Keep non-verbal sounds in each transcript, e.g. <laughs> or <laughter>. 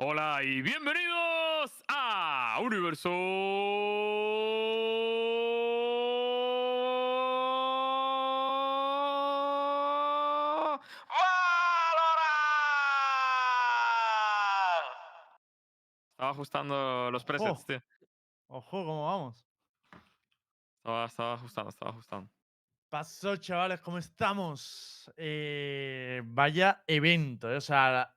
Hola y bienvenidos a Universo. Valorant. Estaba ajustando los presets, Ojo. tío. Ojo, ¿cómo vamos? Estaba, estaba ajustando, estaba ajustando. Pasó, chavales, ¿cómo estamos? Eh, vaya evento, eh, o sea,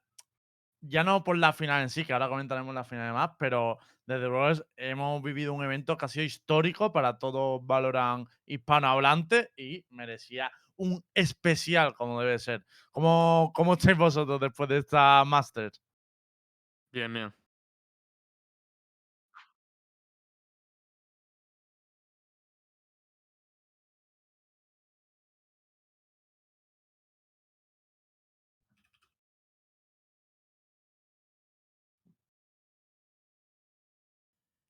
ya no por la final en sí, que ahora comentaremos la final más, pero desde luego hemos vivido un evento que ha sido histórico para todos Valorant hispanohablantes y merecía un especial como debe ser. ¿Cómo, cómo estáis vosotros después de esta Masters? Bien, bien.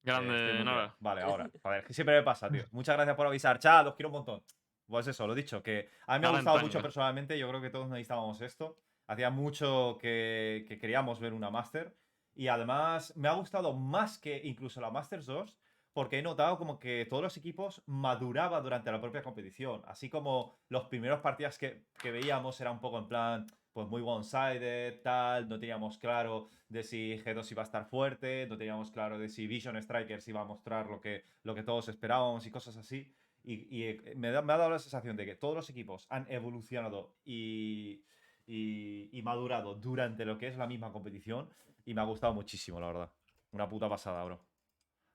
Grande, muteado. nada. Vale, ahora. Joder, es que siempre me pasa, tío. Muchas gracias por avisar. Chat, los quiero un montón. Pues eso, lo dicho, que a mí me ha gustado mucho personalmente. Yo creo que todos necesitábamos esto. Hacía mucho que, que queríamos ver una Master. Y además, me ha gustado más que incluso la Masters 2. Porque he notado como que todos los equipos maduraban durante la propia competición. Así como los primeros partidas que, que veíamos era un poco en plan, pues muy one-sided, tal. No teníamos claro de si G2 iba a estar fuerte, no teníamos claro de si Vision Strikers iba a mostrar lo que, lo que todos esperábamos y cosas así. Y, y, eh, me, da- me ha dado la sensación de que todos los equipos han evolucionado y, y, y madurado durante lo que es la misma competición. Y me ha gustado muchísimo, la verdad. Una puta pasada, bro.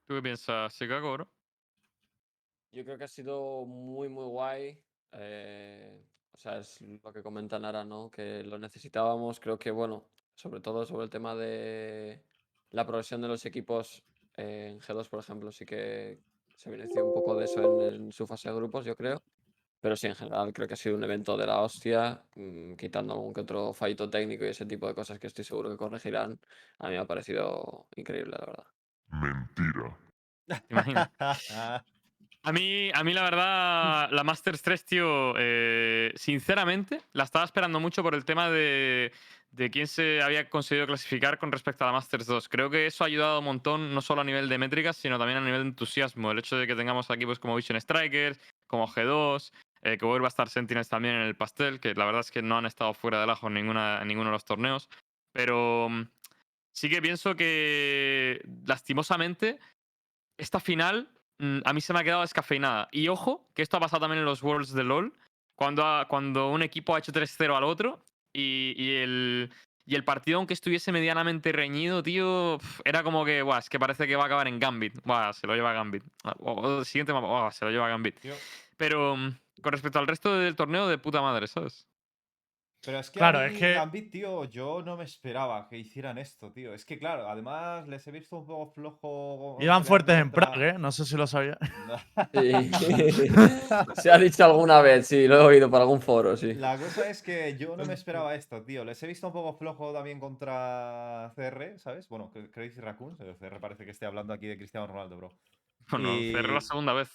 ¿Tú qué piensas, Chicago, bro? Yo creo que ha sido muy, muy guay. eh, o sea, es lo que comenta Nara, ¿no? Que lo necesitábamos. Creo que, bueno, sobre todo sobre el tema de la progresión de los equipos eh, en G2, por ejemplo, sí que se evidenció un poco de eso en, en su fase de grupos, yo creo. Pero sí, en general creo que ha sido un evento de la hostia, mm, quitando algún que otro fallito técnico y ese tipo de cosas que estoy seguro que corregirán. A mí me ha parecido increíble, la verdad. Mentira. <laughs> ¿Te imaginas? <laughs> A mí, a mí la verdad, la Masters 3, tío, eh, sinceramente, la estaba esperando mucho por el tema de, de quién se había conseguido clasificar con respecto a la Masters 2. Creo que eso ha ayudado un montón, no solo a nivel de métricas, sino también a nivel de entusiasmo. El hecho de que tengamos equipos como Vision Strikers, como G2, eh, que vuelva a estar Sentinels también en el pastel, que la verdad es que no han estado fuera del ajo en, ninguno de los torneos. Pero mm, sí que pienso que, lastimosamente, esta final a mí se me ha quedado descafeinada. Y ojo, que esto ha pasado también en los Worlds de LoL, cuando, ha- cuando un equipo ha hecho 3-0 al otro y, y el, y el partido, aunque estuviese medianamente reñido, tío, era como que, buah, es que parece que va a acabar en Gambit. Buah, se lo lleva Gambit. Ah, O, o el siguiente mapa, se lo lleva Gambit. Pero mm, con respecto al resto del torneo, de puta madre, ¿sabes? Pero es que, Claro, a es mí, que- Gambit, tío, yo no me esperaba que hicieran esto, tío. Es que, claro, además les he visto un poco flojo. Iban peleando fuertes en contra- Prague, ¿eh? No sé si lo sabía. <laughs> Sí. <laughs> Se ha dicho alguna vez, sí, lo he oído por algún foro, sí. La cosa es que yo no me <laughs> esperaba esto, tío. Les he visto un poco flojo también contra CR, ¿sabes? Bueno, Cra- Crazy Raccoons. eh, CR parece que esté hablando aquí de Cristiano Ronaldo, bro. Bueno, cerré la Y- segunda vez.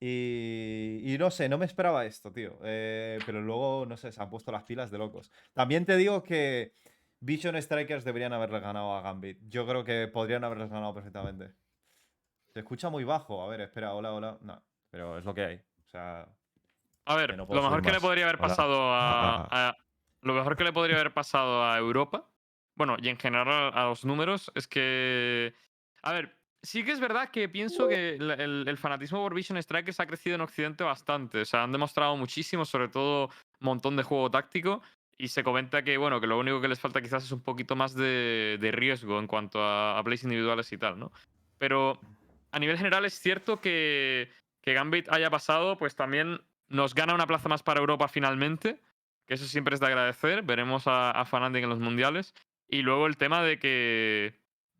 Y, y no sé, no me esperaba esto, tío. Eh, pero luego, no sé, se han puesto las pilas de locos. También te digo que Vision Strikers deberían haberle ganado a Gambit. Yo creo que podrían haberles ganado perfectamente. Se escucha muy bajo. A ver, espera, hola, hola. No, pero es lo que hay. O sea, A ver, no lo mejor que le podría haber pasado a, <laughs> a- Lo mejor que le podría haber pasado a Europa, bueno, y en general a los números, es que. A ver, sí que es verdad que pienso que el, fanatismo por Vision Strikers ha crecido en Occidente bastante. O sea, han demostrado muchísimo, sobre todo un montón de juego táctico. Y se comenta que, bueno, que lo único que les falta quizás es un poquito más de, riesgo en cuanto a, plays individuales y tal, ¿no? Pero a nivel general es cierto que, que Gambit haya pasado, pues también nos gana una plaza más para Europa finalmente, que eso siempre es de agradecer. Veremos a, a en los mundiales. Y luego el tema de que,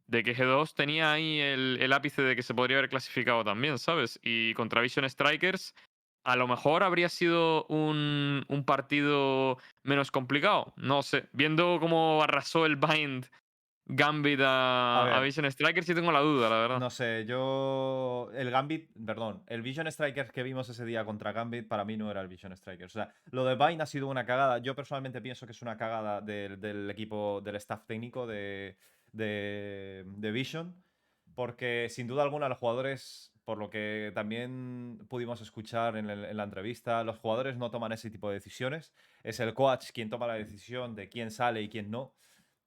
de que G2 tenía ahí el, el ápice de que se podría haber clasificado también, ¿sabes? Y contra Vision Strikers, a lo mejor habría sido un, un partido menos complicado. No sé. Viendo cómo arrasó el Bind Gambit a, A a ver. Vision Strikers, sí tengo la duda, la verdad. no sé, yo. El Gambit, perdón, el Vision Strikers que vimos ese día contra Gambit para mí no era el Vision Strikers. O sea, lo de Vine ha sido una cagada. Yo personalmente pienso que es una cagada del, del equipo, del staff técnico de, de, de Vision, porque sin duda alguna los jugadores, por lo que también pudimos escuchar en, la entrevista, los jugadores no toman ese tipo de decisiones. Es el coach quien toma la decisión de quién sale y quién no.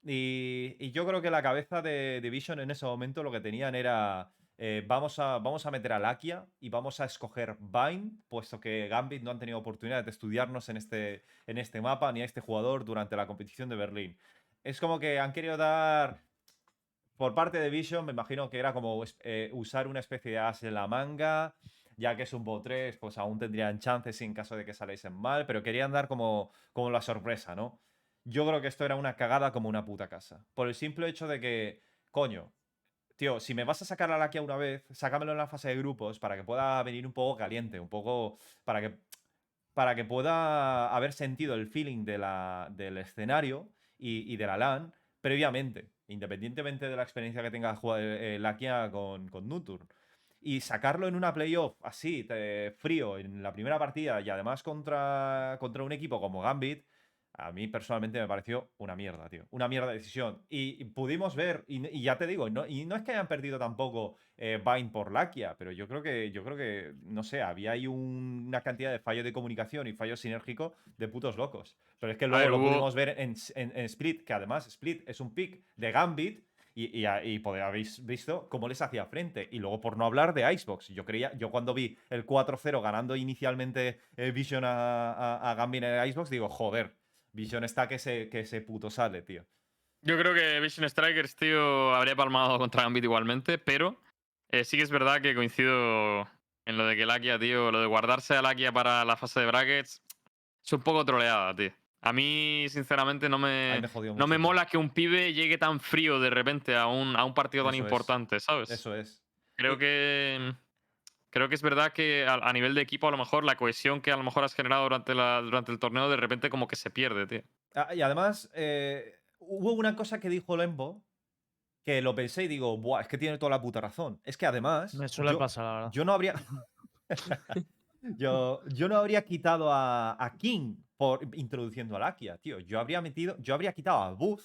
Y, yo creo que la cabeza de Division en ese momento lo que tenían era. eh, vamos, a, vamos a meter a Lakia y vamos a escoger Vine, puesto que Gambit no han tenido oportunidad de estudiarnos en este, en este mapa ni a este jugador durante la competición de Berlín. Es como que han querido dar. Por parte de Vision, me imagino que era como eh, usar una especie de as en la manga. Ya que es un bot 3, pues aún tendrían chances en caso de que saliesen mal, pero querían dar como, como la sorpresa, ¿no? Yo creo que esto era una cagada como una puta casa. Por el simple hecho de que, coño, tío, si me vas a sacar a Lakia una vez, sácamelo en la fase de grupos para que pueda venir un poco caliente, un poco. para que. para que pueda haber sentido el feeling de la, del escenario y, y de la LAN previamente, independientemente de la experiencia que tenga jugado, eh, Lakia con, con Nutur. Y sacarlo en una playoff así, frío, en la primera partida y además contra, contra un equipo como Gambit, a mí personalmente me pareció una mierda, tío. Una mierda de decisión. Y, pudimos ver, y, y ya te digo, no, y no es que hayan perdido tampoco eh, Vine por Lakia, pero yo creo que, yo creo que, no sé, había ahí un- una cantidad de fallos de comunicación y fallos sinérgicos de putos locos. Pero es que luego ver, lo hubo- pudimos ver en, en- en Split, que además Split es un pick de Gambit. Y, y, y habéis visto cómo les hacía frente. Y luego, por no hablar de Icebox. Yo creía, yo cuando vi el 4-0 ganando inicialmente eh, Vision a, a, a Gambit en el Icebox, digo, joder, Vision está que se, que se puto sale, tío. Yo creo que Vision Strikers, tío, habría palmado contra Gambit igualmente, pero eh, sí que es verdad que coincido en lo de que Lakia, tío, lo de guardarse a Lakia para la fase de brackets es un poco troleada, tío. A mí, sinceramente, no me, Ahí me jodió no mucho, me mola que un pibe llegue tan frío de repente a un, a un partido tan Eso es. importante, ¿sabes? Eso es. Creo que. Creo que es verdad que a, a nivel de equipo, a lo mejor, la cohesión que a lo mejor has generado durante, la, durante el torneo, de repente como que se pierde, tío. Ah, y además, eh, hubo una cosa que dijo Lembo que lo pensé y digo, Buah, es que tiene toda la puta razón. Es que además. Me suele yo- pasar, la verdad. Yo no habría. <laughs> <laughs> yo, yo no habría quitado a, a King por introduciendo a Lakia, tío. Yo habría metido. Yo habría quitado a Booth.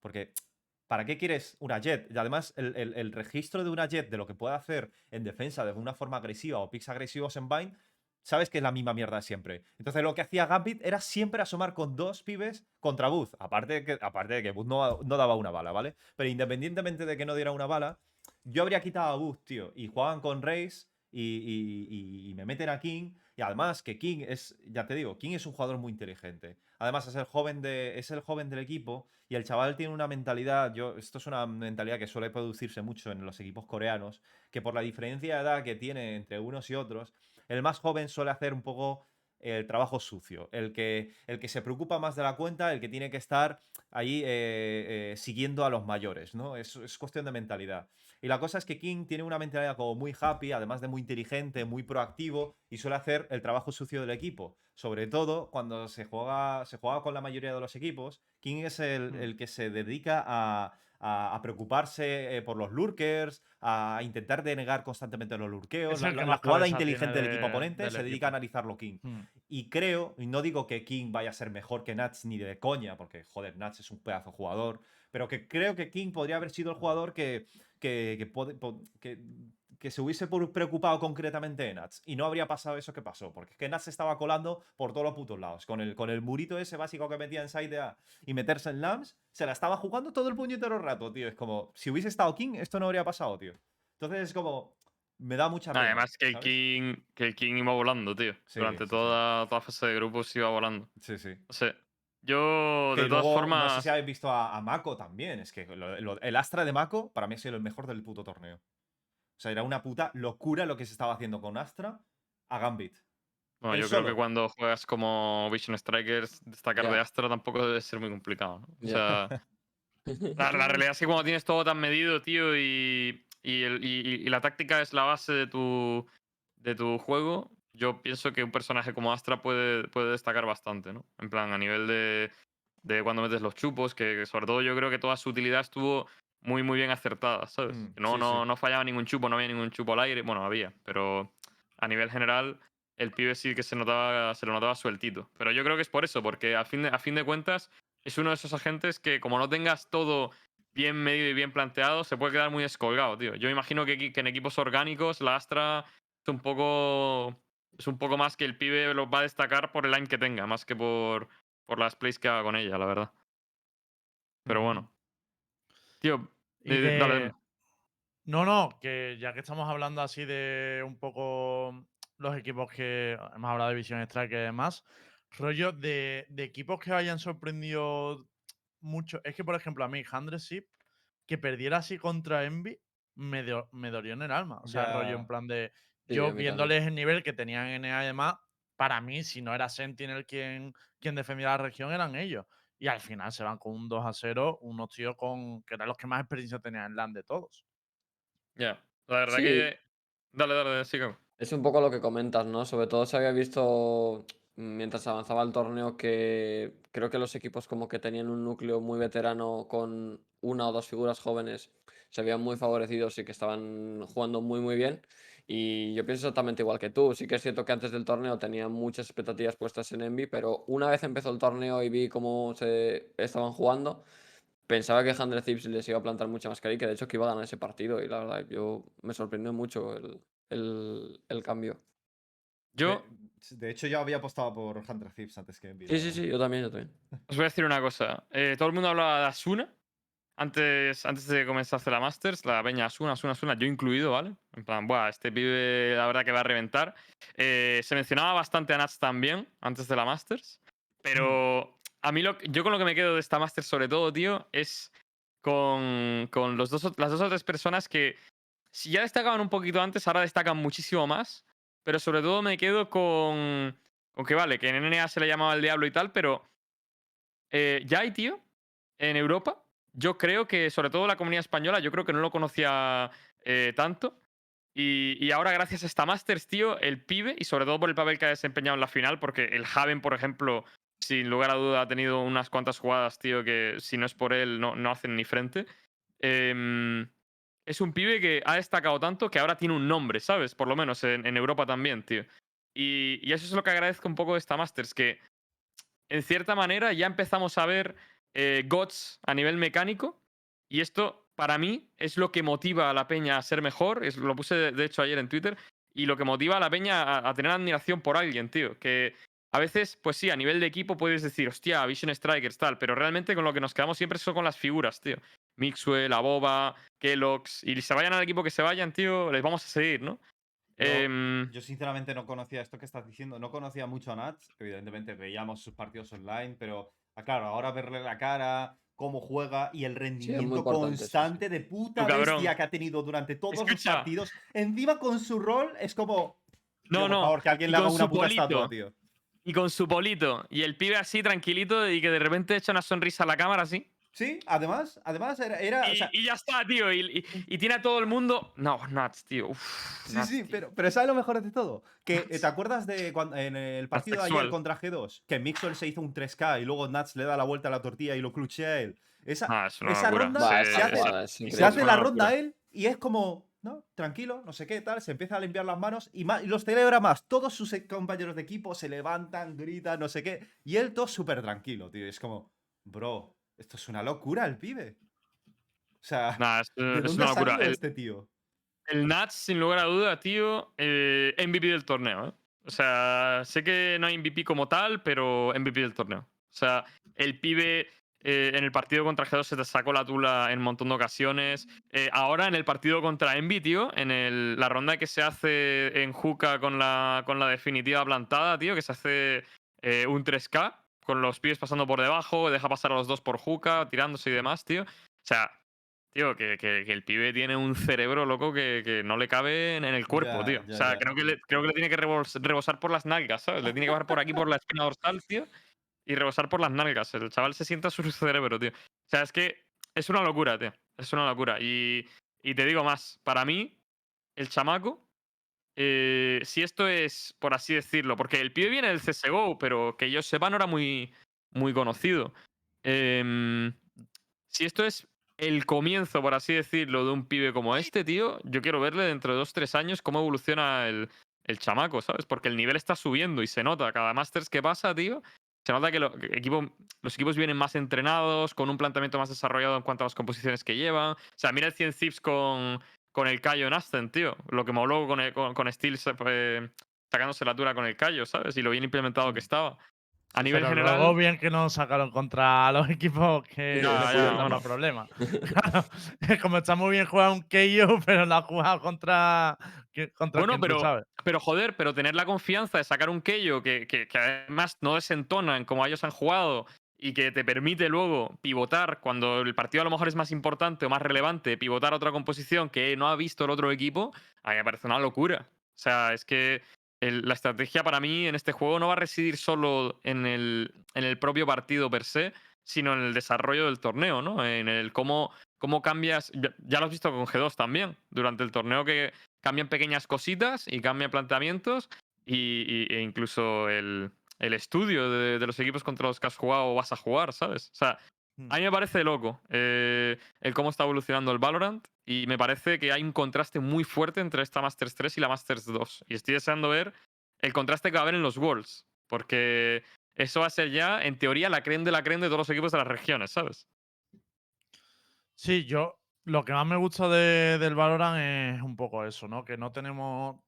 Porque. <tsk> ¿Para qué quieres una Jet? Y además, el, el- registro de una Jet de lo que puede hacer en defensa de una forma agresiva o picks agresivos en Vine, sabes que es la misma mierda siempre. Entonces, lo que hacía Gambit era siempre asomar con dos pibes contra Booth. Aparte de que, aparte de que Booth no, no daba una bala, ¿vale? Pero independientemente de que no diera una bala, yo habría quitado a Booth, tío. Y jugaban con y, y- y- y me meten a King. Y además que King es, ya te digo, King es un jugador muy inteligente. Además es el joven, de, es el joven del equipo y el chaval tiene una mentalidad, yo, esto es una mentalidad que suele producirse mucho en los equipos coreanos, que por la diferencia de edad que tiene entre unos y otros, el más joven suele hacer un poco el trabajo sucio, el que, el que se preocupa más de la cuenta, el que tiene que estar ahí eh, eh, siguiendo a los mayores, ¿no? Es, es cuestión de mentalidad. Y la cosa es que King tiene una mentalidad como muy happy, además de muy inteligente, muy proactivo y suele hacer el trabajo sucio del equipo. Sobre todo cuando se juega, se juega con la mayoría de los equipos, King es el, Mm. el que se dedica a, a- a preocuparse eh, por los lurkers, a intentar denegar constantemente los lurkeos. Es La, jugada inteligente del equipo oponente del se dedica a analizarlo King. Mm. Y creo, y no digo que King vaya a ser mejor que Nats ni de coña, porque joder, Nats es un pedazo de jugador, pero que creo que King podría haber sido el jugador que, que, que, que, que se hubiese preocupado concretamente de Nats. Y no habría pasado eso que pasó, porque es que Nats se estaba colando por todos los putos lados. Con el, con el murito ese básico que metía en side A y meterse en LAMS, se la estaba jugando todo el puñetero rato, tío. Es como, si hubiese estado King, esto no habría pasado, tío. Entonces es como, me da mucha pena. Además que el, ¿sabes? King, que el King iba volando, tío. Sí, Durante sí, sí. toda, toda fase de grupos iba volando. Sí, sí. O sea, yo, Que de todas formas. No sé si habéis visto a, a Mako también. Es que lo- lo- el Astra de Mako para mí ha sido el mejor del puto torneo. O sea, era una puta locura lo que se estaba haciendo con Astra a Gambit. Bueno, yo creo que cuando juegas como Vision Strikers, destacar de Astra tampoco debe ser muy complicado. ¿no? O sea, <laughs> la, la realidad es que cuando tienes todo tan medido, tío, y, y, el- y- y la táctica es la base de tu, de tu juego, yo pienso que un personaje como Astra puede, puede destacar bastante, ¿no? En plan, a nivel de, de cuando metes los chupos, que, que sobre todo yo creo que toda su utilidad estuvo muy, muy bien acertada, ¿sabes? Mm, no, sí, no, sí. no fallaba ningún chupo, no había ningún chupo al aire. Bueno, había, pero a nivel general, el pibe sí que se notaba, se lo notaba sueltito. Pero yo creo que es por eso, porque a fin de, a fin de cuentas es uno de esos agentes que como no tengas todo bien medido y bien planteado, se puede quedar muy descolgado, tío. Yo imagino que, en equipos orgánicos la Astra es un poco. Es un poco más que el pibe lo va a destacar por el line que tenga, más que por, por las plays que haga con ella, la verdad. Pero bueno. Tío, Y eh, dale, de- dale. No, no, que ya que estamos hablando así de un poco los equipos que hemos hablado de Vision Strike y demás, rollo de, de equipos que hayan sorprendido mucho. Es que, por ejemplo, a mí, Ship, que perdiera así contra Envy, me, do- me dolió en el alma. O sea, rollo en plan de. Sí, yo viéndoles el nivel que tenían en EA y demás, para mí, si no era Sentinel quien, quien defendía la región, eran ellos. Y al final se van con un 2 a 0, unos tíos con que eran los que más experiencia tenían en LAN de todos. Ya. La verdad Sí. que. Dale, dale, sigue. Es un poco lo que comentas, ¿no? Sobre todo se había visto mientras avanzaba el torneo que creo que los equipos como que tenían un núcleo muy veterano con una o dos figuras jóvenes se habían muy favorecidos y que estaban jugando muy muy bien. Y yo pienso exactamente igual que tú. Sí que es cierto que antes del torneo tenía muchas expectativas puestas en Envy, pero una vez empezó el torneo y vi cómo se estaban jugando, pensaba que Handred Thieves les iba a plantar mucha más cara y que de hecho que iba a ganar ese partido. Y la verdad, yo me sorprendió mucho el, el, el cambio. Yo De, de hecho, yo había apostado por Hunter Thieves antes que Envy. Sí, sí, sí, yo también, yo también. os voy a decir una cosa. Eh, todo el mundo hablaba de Asuna. Antes, antes de comenzarse la Masters, la peña Asuna, Asuna, Asuna, yo incluido, ¿vale? En plan, buah, este pibe la verdad que va a reventar. Eh, se mencionaba bastante a Nats también, antes de la Masters. Pero a mí lo, yo con lo que me quedo de esta Masters sobre todo, tío, es con, con los dos, las dos o tres personas que si ya destacaban un poquito antes, ahora destacan muchísimo más. Pero sobre todo me quedo con, con que, vale, que en NNA se le llamaba el diablo y tal, pero eh, ya hay, tío, en Europa. Yo creo que, sobre todo la comunidad española, yo creo que no lo conocía eh, tanto. Y, y ahora, gracias a esta Masters, tío, el pibe, y sobre todo por el papel que ha desempeñado en la final, porque el Haven, por ejemplo, sin lugar a duda, ha tenido unas cuantas jugadas, tío, que si no es por él, no, no hacen ni frente. Em, es un pibe que ha destacado tanto que ahora tiene un nombre, ¿sabes? Por lo menos en, en Europa también, tío. Y, y eso es lo que agradezco un poco de esta Masters, que en cierta manera ya empezamos a ver eh, GOTS a nivel mecánico. Y esto, para mí, es lo que motiva a la peña a ser mejor. Es, lo puse, de, hecho, ayer en Twitter. Y lo que motiva a la peña a, a tener admiración por alguien, tío. Que a veces, pues sí, a nivel de equipo puedes decir, hostia, Vision Strikers, tal. Pero realmente con lo que nos quedamos siempre son con las figuras, tío. Mixwell, Aboba, Kellogg's. Y se vayan al equipo que se vayan, tío, les vamos a seguir, ¿no? Yo- Em, Yo sinceramente no conocía esto que estás diciendo, no conocía mucho a Nats, evidentemente veíamos sus partidos online, pero claro, ahora verle la cara, cómo juega y el rendimiento importante eso, sí. constante de puta Tú, cabrón. bestia que ha tenido durante todos los partidos, encima con su rol es como... No, tío, por no, favor, que alguien le haga con una su puta polito. estatua, tío. y con su polito. Y el pibe así, tranquilito, y que de repente echa una sonrisa a la cámara así. Sí, además, además era... era, o Y, sea, y ya está, tío. Y, y- y tiene a todo el mundo. No, nuts, tío. Uf, Sí, nuts, sí, tío. pero, pero ¿sabes lo mejor de todo? Que eh, ¿te acuerdas de cuando en el partido de ayer contra G2? Que Mixwell se hizo un 3K y luego Nats le da la vuelta a la tortilla y lo cluchea a él. Esa, Ah, es una esa ronda se hace- es se la ronda locura. él y es como, ¿no? Tranquilo, no sé qué, tal. Se empieza a limpiar las manos y, ma- y los celebra más. Todos sus compañeros de equipo se levantan, gritan, no sé qué. Y él todo súper tranquilo, tío. Es como, bro, esto es una locura el pibe. O sea, Nah, es, ¿de es dónde una locura. El, este tío? el Nats, sin lugar a duda, tío, eh, MVP del torneo. ¿eh? O sea, sé que no hay MVP como tal, pero MVP del torneo. O sea, el pibe eh, en el partido contra G2 se te sacó la tula en un montón de ocasiones. Eh, ahora en el partido contra Envy, tío, en el- la ronda que se hace en Juca con la, con la definitiva plantada, tío, que se hace eh, un 3K con los pibes pasando por debajo, deja pasar a los dos por Juca, tirándose y demás, tío. O sea, tío, que, que- que el pibe tiene un cerebro loco que, que no le cabe en, en el cuerpo, Ya, tío. ya, o sea, ya. creo que, le, creo que le tiene que rebos- rebosar por las nalgas, ¿sabes? Le tiene que bajar por aquí, por la espina dorsal, tío, y rebosar por las nalgas. El chaval se sienta su <laughs> cerebro, tío. O sea, es que es una locura, tío. Es una locura. Y, y te digo más, para mí, el chamaco, eh, si esto es, por así decirlo, porque el pibe viene del CSGO, pero que yo sepa no era muy, muy conocido. Em, si esto es el comienzo, por así decirlo, de un pibe como este, tío, yo quiero verle dentro de dos, tres años cómo evoluciona el, el chamaco, ¿sabes? Porque el nivel está subiendo y se nota. Cada Masters que pasa, tío, se nota que, los equipos vienen más entrenados, con un planteamiento más desarrollado en cuanto a las composiciones que llevan. O sea, mira el 100 Zips con, con el Cayo en Ascent, tío. Lo que moló con, el- con, con Steel eh, sacándose la tura con el Cayo, ¿sabes? Y lo bien implementado que estaba. A nivel Pero general. luego bien que no sacaron contra los <laughs> equipos que Ya, le ya, bueno. más problemas. <laughs> <laughs> Claro, como está muy bien jugar un KO, pero lo ha jugado contra, Bueno, quien tú pero- sabes. Pero joder, pero tener la confianza de sacar un Keio que, que, que además no desentona en como ellos han jugado y que te permite luego pivotar cuando el partido a lo mejor es más importante o más relevante, pivotar a otra composición que no ha visto el otro equipo, a mí me parece una locura. O sea, es que la estrategia para mí en este juego no va a residir solo en el, en el propio partido per se, sino en el desarrollo del torneo, ¿no? En el cómo, cómo cambias. Ya, lo has visto con G2 también, durante el torneo que cambian pequeñas cositas y cambian planteamientos y- e incluso el, el estudio de, de los equipos contra los que has jugado o vas a jugar, ¿sabes? O sea, Mm. a mí me parece loco eh, el cómo está evolucionando el Valorant y me parece que hay un contraste muy fuerte entre esta Masters 3 y la Masters 2. Y estoy deseando ver el contraste que va a haber en los Worlds, porque eso va a ser ya, en teoría, la creme de la creme de todos los equipos de las regiones, ¿sabes? Sí, yo lo que más me gusta de- del Valorant es un poco eso, ¿no? Que no tenemos,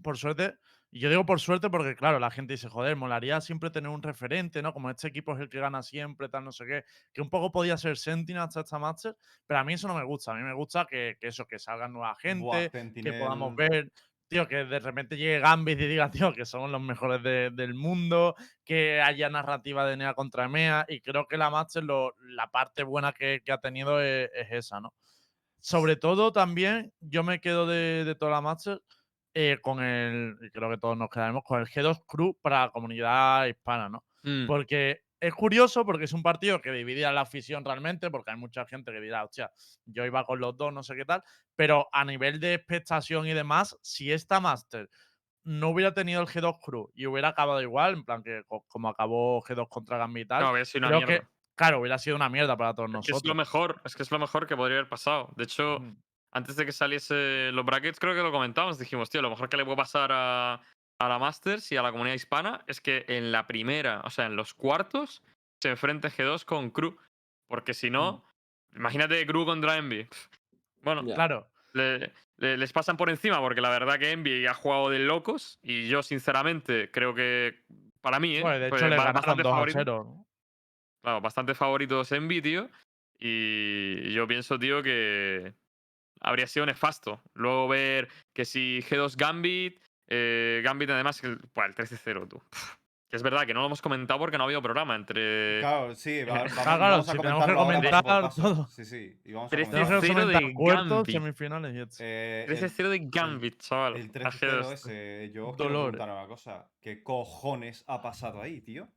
por suerte, y yo digo por suerte porque, claro, la gente dice, joder, molaría siempre tener un referente, ¿no? Como este equipo es el que gana siempre, tal, no sé qué, que un poco podía ser Sentinel hasta esta Master, pero a mí eso no me gusta, a mí me gusta que, que eso, que salga nueva gente, Buah, que podamos ver, tío, que de repente llegue Gambit y diga, tío, que somos los mejores de- del mundo, que haya narrativa de NEA contra EMEA, y creo que la Master, lo- la parte buena que, que ha tenido es, es esa, ¿no? Sobre todo también, yo me quedo de, de toda la Master eh, con el, creo que todos nos quedaremos, con el G2 Crew para la comunidad hispana, ¿no? Mm. Porque es curioso porque es un partido que dividía la afición realmente, porque hay mucha gente que dirá, hostia, yo iba con los dos, no sé qué tal, pero a nivel de expectación y demás, si esta Master no hubiera tenido el G2 Crew y hubiera acabado igual, en plan que co- como acabó G2 contra Gambit y tal, No, habría sido una creo mierda. que, claro, hubiera sido una mierda para todos Es que nosotros. es lo mejor, es que es lo mejor que podría haber pasado. De hecho, Ujú. Antes de que saliese los brackets, creo que lo comentábamos. Dijimos, tío, lo mejor que le puede pasar a, a la Masters y a la comunidad hispana es que en la primera, o sea, en los cuartos, se enfrente G2 con Crew. Porque si no, imagínate Crew contra Envy. <laughs> Bueno. Claro. le- le- les pasan por encima porque la verdad que Envy ha jugado de locos y yo, sinceramente, creo que para mí, ¿eh? Bueno, de Pues hecho, le ba- ganaron bastante 2 a favorito. 0. ¿no? Claro, bastante favoritos Envy, tío. Y yo pienso, tío, que habría sido nefasto. Luego ver que si G2 Gambit, eh, Gambit además, el, el 13-0, tú. Que es verdad que no lo hemos comentado porque no ha habido programa entre. Claro, sí, va- <laughs> vamos, claro, vamos a si tenemos que comentarlo ahora paso por comentar paso. todo. Sí, sí, y vamos a Trece Tenemos comentar. que cero de comentar cuartos, Gambit. semifinales. Eh, el- 13-0 de Gambit, chaval. El a 13-0 G2. ese, yo os quiero Dolor. preguntar una cosa. ¿Qué cojones ha pasado ahí, tío?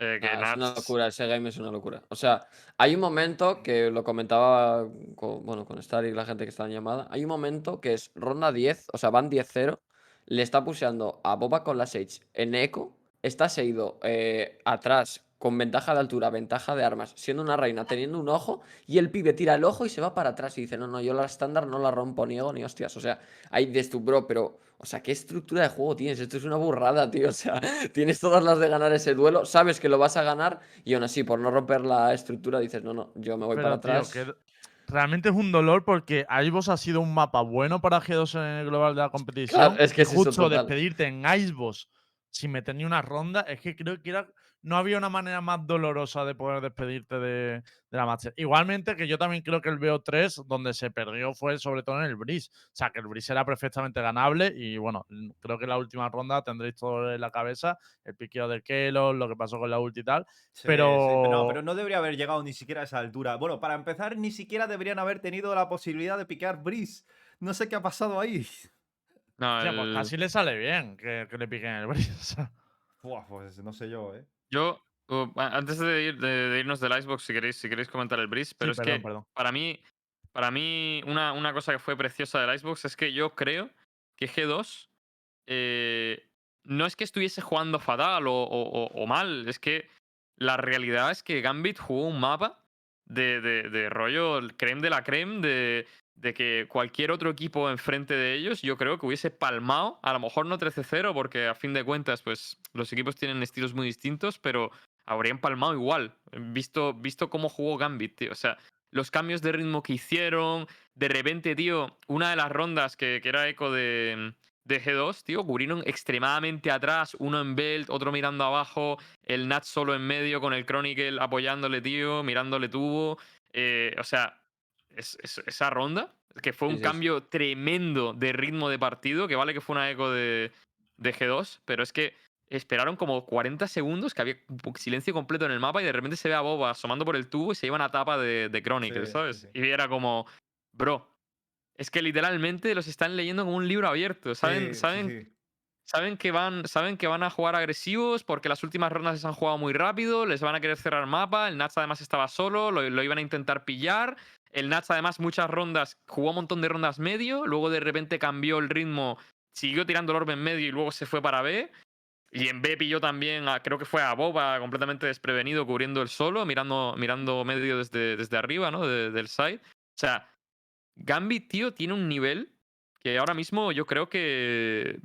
Eh, que Ah, es una locura, ese game es una locura. O sea, hay un momento que lo comentaba con, bueno, con Star y la gente que está en llamada. Hay un momento que es ronda 10, o sea, van 10-0. Le está puseando a Boba con la Sage en eco. Está seguido eh, atrás con ventaja de altura, ventaja de armas, siendo una reina, teniendo un ojo. Y el pibe tira el ojo y se va para atrás y dice: No, no, yo la estándar no la rompo ni ego ni hostias. O sea, ahí dices tú, bro, pero. O sea, ¿qué estructura de juego tienes? Esto es una burrada, tío. O sea, <laughs> tienes todas las de ganar ese duelo, sabes que lo vas a ganar y aún así, por no romper la estructura, dices, no, no, yo me voy Pero, para tío, atrás. que realmente es un dolor porque Icebox ha sido un mapa bueno para G2 en el global de la competición. es que es justo despedirte en Icebox sin meter ni una ronda, es que creo que era, no había una manera más dolorosa de poder despedirte de, de la Master. Igualmente que yo también creo que el BO3, donde se perdió, fue sobre todo en el Breeze. O sea, que el Breeze era perfectamente ganable y bueno, creo que en la última ronda tendréis todo en la cabeza, el piqueo de Kelos, lo que pasó con la ulti y tal. Sí, sí, Pero- no, pero no debería haber llegado ni siquiera a esa altura. Bueno, para empezar, ni siquiera deberían haber tenido la posibilidad de piquear Breeze. No sé qué ha pasado ahí. No, O sea, pues casi le sale bien que, que le piquen el Breeze. Buah, pues no sé yo, ¿eh? Yo, uh, a- antes de, ir- de- de irnos del Icebox, si queréis, si queréis comentar el Breeze, pero Sí, es perdón, que perdón. para mí, para mí una, una cosa que fue preciosa del Icebox es que yo creo que G2 eh, no es que estuviese jugando fatal o, o- o- o mal, es que la realidad es que Gambit jugó un mapa de, de- de rollo creme de la creme, de, de que cualquier otro equipo enfrente de ellos, yo creo que hubiese palmado, a lo mejor no 13-0, porque a fin de cuentas, pues los equipos tienen estilos muy distintos, pero habría empalmado igual. Visto, visto cómo jugó Gambit, tío. O sea, los cambios de ritmo que hicieron. De repente, tío, una de las rondas que, que era eco de, de G2, tío, cubrieron extremadamente atrás, uno en belt, otro mirando abajo, el Nat solo en medio con el Chronicle apoyándole, tío, mirándole tubo. Eh, o sea, es- es- esa ronda, que fue un sí, sí. cambio tremendo de ritmo de partido, que vale que fue una eco de, de G2, pero es que esperaron como 40 segundos, que había silencio completo en el mapa y de repente se ve a Boba asomando por el tubo y se iban a tapa de, de Chronicle, Sí, sí, ¿sabes? sí. Y era como, bro, es que literalmente los están leyendo como un libro abierto, ¿saben? ¿Saben? Saben que, van, saben que van a jugar agresivos porque las últimas rondas se han jugado muy rápido, les van a querer cerrar mapa, el Nats además estaba solo, lo, lo iban a intentar pillar, el Nats además muchas rondas, jugó un montón de rondas medio, luego de repente cambió el ritmo, siguió tirando el orbe en medio y luego se fue para B, y en B pilló también, a- creo que fue a Boba completamente desprevenido cubriendo el solo, mirando, mirando medio desde, desde arriba, ¿no? De- del side. O sea, Gambit, tío, tiene un nivel que ahora mismo yo creo que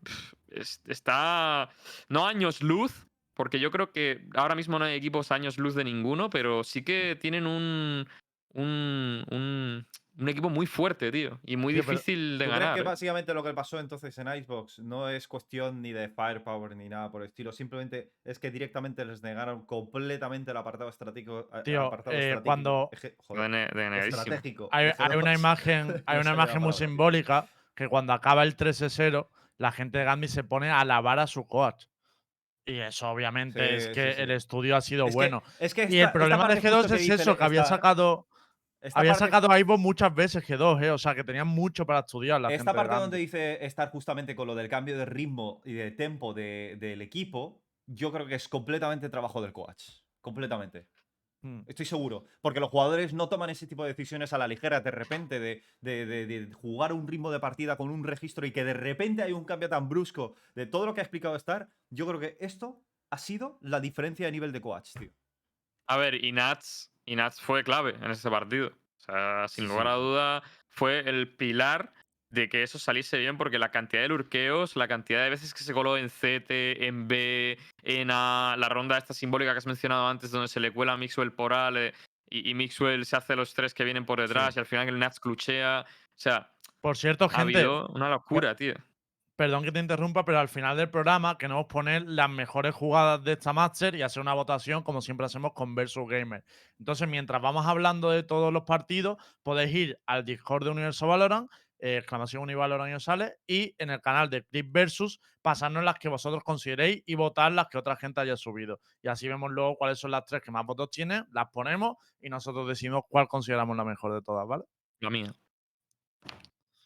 está no años luz, porque yo creo que ahora mismo no hay equipos años luz de ninguno, pero sí que tienen un un, un, un equipo muy fuerte, tío, y muy Tío, pero difícil de ¿Tú crees ganar. que ¿eh? básicamente lo que pasó entonces en Icebox no es cuestión ni de firepower ni nada por el estilo? Simplemente es que directamente les negaron completamente el apartado estratégico. a- Tío, apartado eh, estratégico- cuando- eje- De joder, estratégico. Hay, una G2. imagen, <laughs> hay una imagen muy simbólica que cuando acaba el 3-0, la gente de Gambit se pone a alabar a su coach. Y eso obviamente es que sí, sí. el estudio ha sido Es que- bueno. es que y el problema de parte G2 justo es eso, que había esta- sacado, esta había parte- sacado a Ivo muchas veces G2, ¿eh? o sea que tenían mucho para estudiar la Esta gente parte donde dice estar justamente con lo del cambio de ritmo y de tempo de- del equipo, yo creo que es completamente trabajo del coach. Completamente. Mm. Estoy seguro. Porque los jugadores no toman ese tipo de decisiones a la ligera de repente, de, de- de- de jugar un ritmo de partida con un registro y que de repente hay un cambio tan brusco de todo lo que ha explicado Star. Yo creo que esto ha sido la diferencia de nivel de coach, tío. A ver, y Nats, y Nats fue clave en ese partido. O sea, sin lugar a duda, fue el pilar de que eso saliese bien, porque la cantidad de lurqueos, la cantidad de veces que se coló en CT, en B, en A, la ronda esta simbólica que has mencionado antes, donde se le cuela a Mixwell por A y, y Mixwell se hace los tres que vienen por detrás Sí. y al final el Nats cluchea. O sea, Por cierto, ha habido una locura, tío. Perdón que te interrumpa, pero al final del programa queremos poner las mejores jugadas de esta Master y hacer una votación como siempre hacemos con Versus Gamer. Entonces, mientras vamos hablando de todos los partidos, podéis ir al Discord de Universo Valorant, eh, exclamación Univalorant y os sale, y en el canal de Clip Versus, pasarnos las que vosotros consideréis y votar las que otra gente haya subido. Y así vemos luego cuáles son las tres que más votos tienen, las ponemos y nosotros decidimos cuál consideramos la mejor de todas, ¿vale? La mía.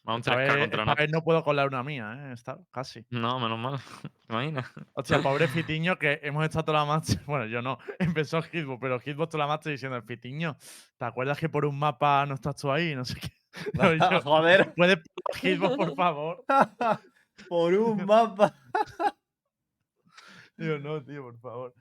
Va un Esta 3K vez, contra esta vez no puedo colar una mía, ¿eh? Esta- casi. No, menos mal. <laughs> Imagina. Hostia, <laughs> pobre Fitiño, que hemos estado toda la master. <laughs> Bueno, yo no. Empezó Hitbox, pero Hitbox toda la master diciendo: Fitiño, ¿te acuerdas que por un mapa no estás tú ahí? No sé qué. No, yo, Joder. ¿Puedes poner Hitbox, por favor? Por un mapa. Digo, no, tío, por favor.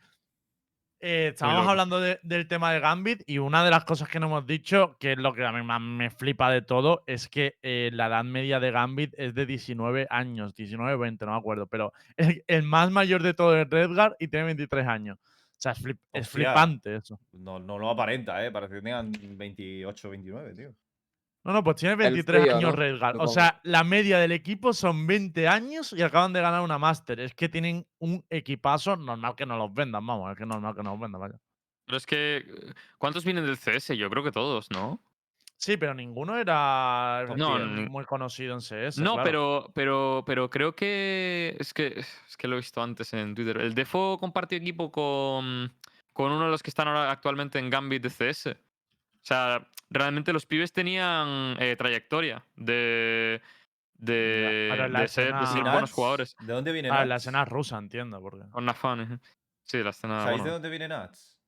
Eh, estábamos hablando de- del tema de Gambit y una de las cosas que no hemos dicho, que es lo que a mí más me flipa de todo, es que eh, la edad media de Gambit es de 19 años, 19 20, no me acuerdo, pero el, el más mayor de todo es Redgar y tiene 23 años. O sea, es, flip- es Hostia. flipante eso. No, no lo aparenta, ¿eh? Parece que tengan 28, 29, tío. No, no, pues tiene 23 frío, años ¿no? Redgar. O sea, la media del equipo son 20 años y acaban de ganar una Master. Es que tienen un equipazo normal que no los vendan, vamos, es que normal que no los vendan, vaya. Pero es que. ¿Cuántos vienen del CS? Yo creo que todos, ¿no? Sí, pero ninguno era No, muy conocido en CS. no, claro. pero, pero, pero creo que. Es que. Es que lo he visto antes en Twitter. El Defo compartió equipo con. Con uno de los que están ahora actualmente en Gambit de CS. O sea, realmente los pibes tenían eh, trayectoria de. De, la ser, de ser escena- buenos Nats, jugadores. ¿De dónde viene Ah, Nats? la escena rusa, entiendo. Porque... Con Nafan. eh. Sí, la escena. ¿Sabéis de dónde viene Nats?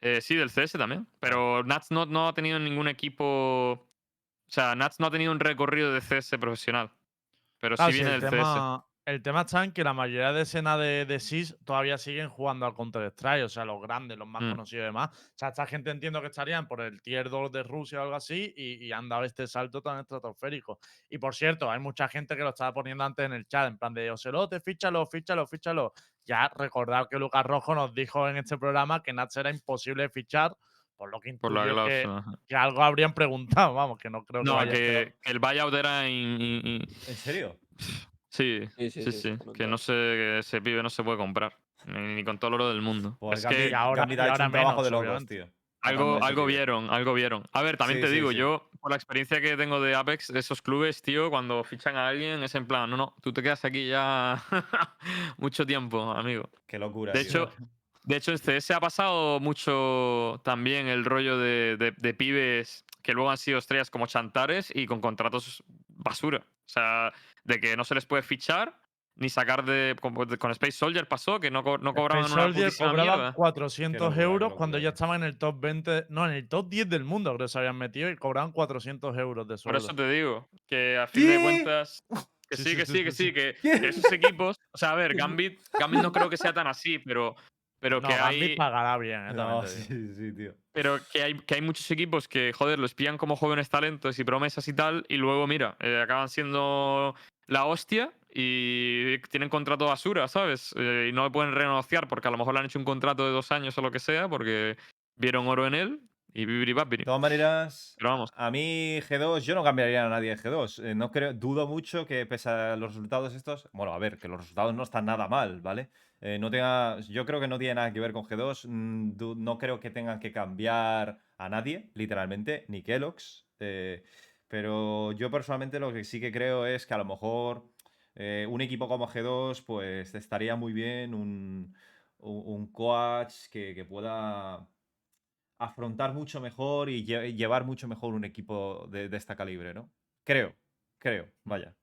Eh, sí, del CS también. Pero Nats no, no ha tenido ningún equipo. O sea, Nats no ha tenido un recorrido de CS profesional. Pero sí sí, viene el, del CS. El tema está en que la mayoría de escena de, de SIS todavía siguen jugando al Counter-Strike, o sea, los grandes, los más Mm. conocidos y demás. O sea, esta gente entiendo que estarían por el tier 2 de Rusia o algo así y, y han dado este salto tan estratosférico. Y por cierto, hay mucha gente que lo estaba poniendo antes en el chat, en plan de Ocelote, fíchalo, fíchalo, fíchalo. Ya recordad que Lucas Rojo nos dijo en este programa que Nats era imposible fichar, por lo que Por la que, algo habrían preguntado, <laughs> vamos, que no creo que No, que, que el buyout era. in- in- in- ¿En serio? Sí, Sí, sí, sí, sí, se. Que no se, que ese pibe no se puede comprar. Ni, ni con todo el oro del mundo. Pues es que ahora- y ha hecho ahora un trabajo menos, de locos, tío. algo, algo vieron, algo vieron. A ver, también Sí, te sí, digo, sí. yo, por la experiencia que tengo de Apex, de esos clubes, tío, cuando fichan a alguien, es en plan, no, no, tú te quedas aquí ya <laughs> mucho tiempo, amigo. Qué locura. De tío. hecho, de hecho, en CS ha pasado mucho también el rollo de, de- de pibes que luego han sido estrellas como chantares y con contratos basura. O sea, de que no se les puede fichar ni sacar de. Con, con Space Soldier pasó, que no, co- no cobraban Space una Soldier cobraba mierda. 400 Qué locura, qué euros cuando ya estaban en el top 20, no, en el top 10 del mundo creo que se habían metido y cobraban 400 euros de Por sueldo. eso te digo, que a fin de ¿Qué? cuentas. <laughs> Que Sí, sí, sí, que sí, que sí. que esos equipos. O sea, a ver, Gambit, Gambit no creo que sea tan así, pero, pero no, que Gambit hay. pagará bien, eh, también No, te sí, digo. sí, tío. Pero que hay, que hay muchos equipos que, joder, los pillan como jóvenes talentos y promesas y tal, y luego, mira, eh, acaban siendo la hostia y tienen contrato basura, ¿sabes? Eh, y no le pueden renegociar porque a lo mejor le han hecho un contrato de dos años o lo que sea, porque vieron oro en él y bibiri babiri. De todas maneras, Pero vamos, a mí G2, yo no cambiaría a nadie de G2. Eh, no creo, dudo mucho que pese a los resultados estos, bueno, a ver, que los resultados no están nada mal, ¿vale? Eh, no tenga, yo creo que no tiene nada que ver con G2. mm, no creo que tengan que cambiar a nadie, literalmente, ni Kellogg's. eh, pero yo personalmente lo que sí que creo es que a lo mejor eh, un equipo como G2, pues estaría muy bien un, un, un coach que, que pueda afrontar mucho mejor y lle- llevar mucho mejor un equipo de, de esta calibre, ¿no? Creo, creo, vaya.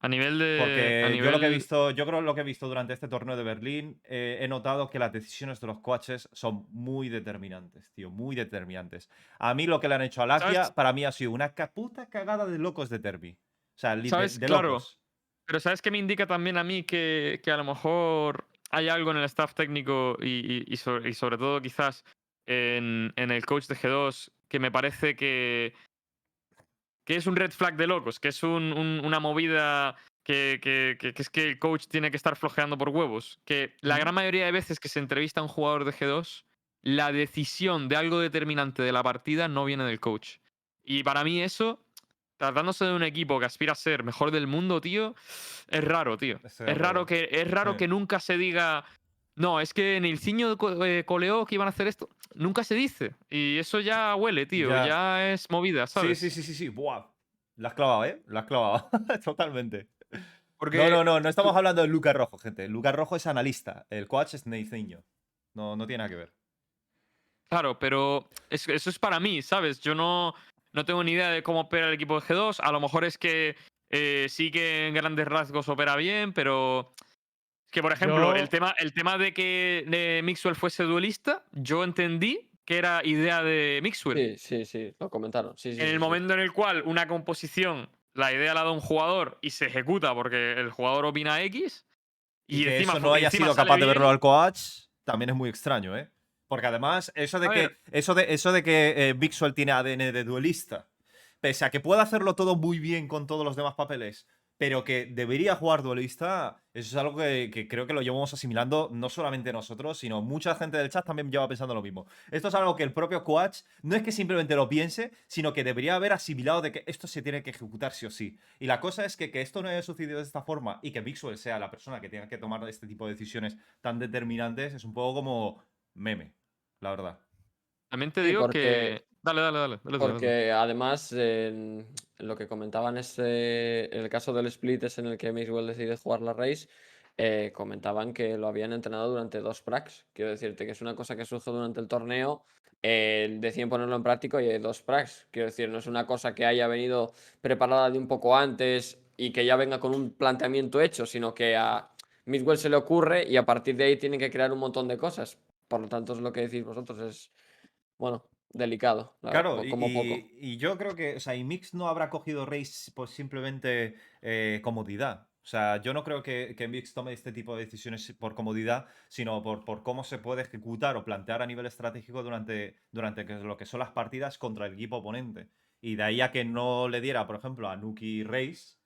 A nivel de. Porque a yo lo que he visto, yo creo lo que he visto durante este torneo de Berlín, eh, he notado que las decisiones de los coaches son muy determinantes, tío, muy determinantes. A mí lo que le han hecho a Latvia, ¿Sabes? para mí ha sido una puta cagada de locos de Derby. O sea, li- de, ¿Sabes? de Claro. locos. Pero ¿sabes qué me indica también a mí que, que a lo mejor hay algo en el staff técnico y, y- y sobre, y sobre todo quizás en, en el coach de G2 que me parece que, que es un red flag de locos, que es un- un- una movida que, que- que- que es que el coach tiene que estar flojeando por huevos. Que la gran mayoría de veces que se entrevista a un jugador de G2, la decisión de algo determinante de la partida no viene del coach. Y para mí eso, tratándose de un equipo que aspira a ser mejor del mundo, tío, es raro, tío. Es raro, que, es raro Sí. que nunca se diga. No, es que en el ciño eh, coleó que iban a hacer esto. Nunca se dice. Y eso ya huele, tío. Ya. Ya, es movida, Sí, ¿sabes? sí, sí, sí, sí. Buah. La has clavado, ¿eh? La has clavado. <laughs> Totalmente. Porque No, no, no, no estamos hablando de Lucas Rojo, gente. Lucas Rojo es analista. El coach es Neicinho. No, no tiene nada que ver. Claro, pero es- eso es para mí, ¿sabes? Yo no, no tengo ni idea de cómo opera el equipo de G2. A lo mejor es que eh, sí que en grandes rasgos opera bien, pero. Que, por ejemplo, el, tema, el tema de que eh, Mixwell fuese duelista, yo entendí que era idea de Mixwell. Sí, sí, sí, lo comentaron. Sí, sí, en sí, el sí. momento en el cual una composición, la idea la da un jugador y se ejecuta porque el jugador opina X. Y, Y, que encima, eso no haya encima sido capaz de verlo al coach también es muy extraño, ¿eh? Porque además, eso de A que, ver. eso de, eso de que eh, Mixwell tiene ADN de duelista, pese a que pueda hacerlo todo muy bien con todos los demás papeles, pero que debería jugar duelista, eso es algo que, que creo que lo llevamos asimilando no solamente nosotros, sino mucha gente del chat también lleva pensando lo mismo. Esto es algo que el propio coach no es que simplemente lo piense, sino que debería haber asimilado de que esto se tiene que ejecutar sí o sí. Y la cosa es que, que esto no haya sucedido de esta forma y que Mixwell sea la persona que tenga que tomar este tipo de decisiones tan determinantes es un poco como meme, la verdad. También te Sí, digo porque- que. Dale, dale, dale. Porque además, en lo que comentaban este, el caso del split es en el que Maxwell decide jugar la race, eh, comentaban que lo habían entrenado durante dos pracs. Quiero decirte que es una cosa que surge durante el torneo, eh, deciden ponerlo en práctica y hay dos pracs. Quiero decir, no es una cosa que haya venido preparada de un poco antes y que ya venga con un planteamiento hecho, sino que a Maxwell se le ocurre y a partir de ahí tienen que crear un montón de cosas. Por lo tanto, es lo que decís vosotros, es, bueno, delicado. la Claro, verdad, y, como poco. y- yo creo que, o sea, y Mix no habrá cogido Race por simplemente eh, comodidad. O sea, yo no creo que, que Mix tome este tipo de decisiones por comodidad, sino por, por cómo se puede ejecutar o plantear a nivel estratégico durante, durante lo que son las partidas contra el equipo oponente. Y de ahí a que no le diera, por ejemplo, a Nuki Race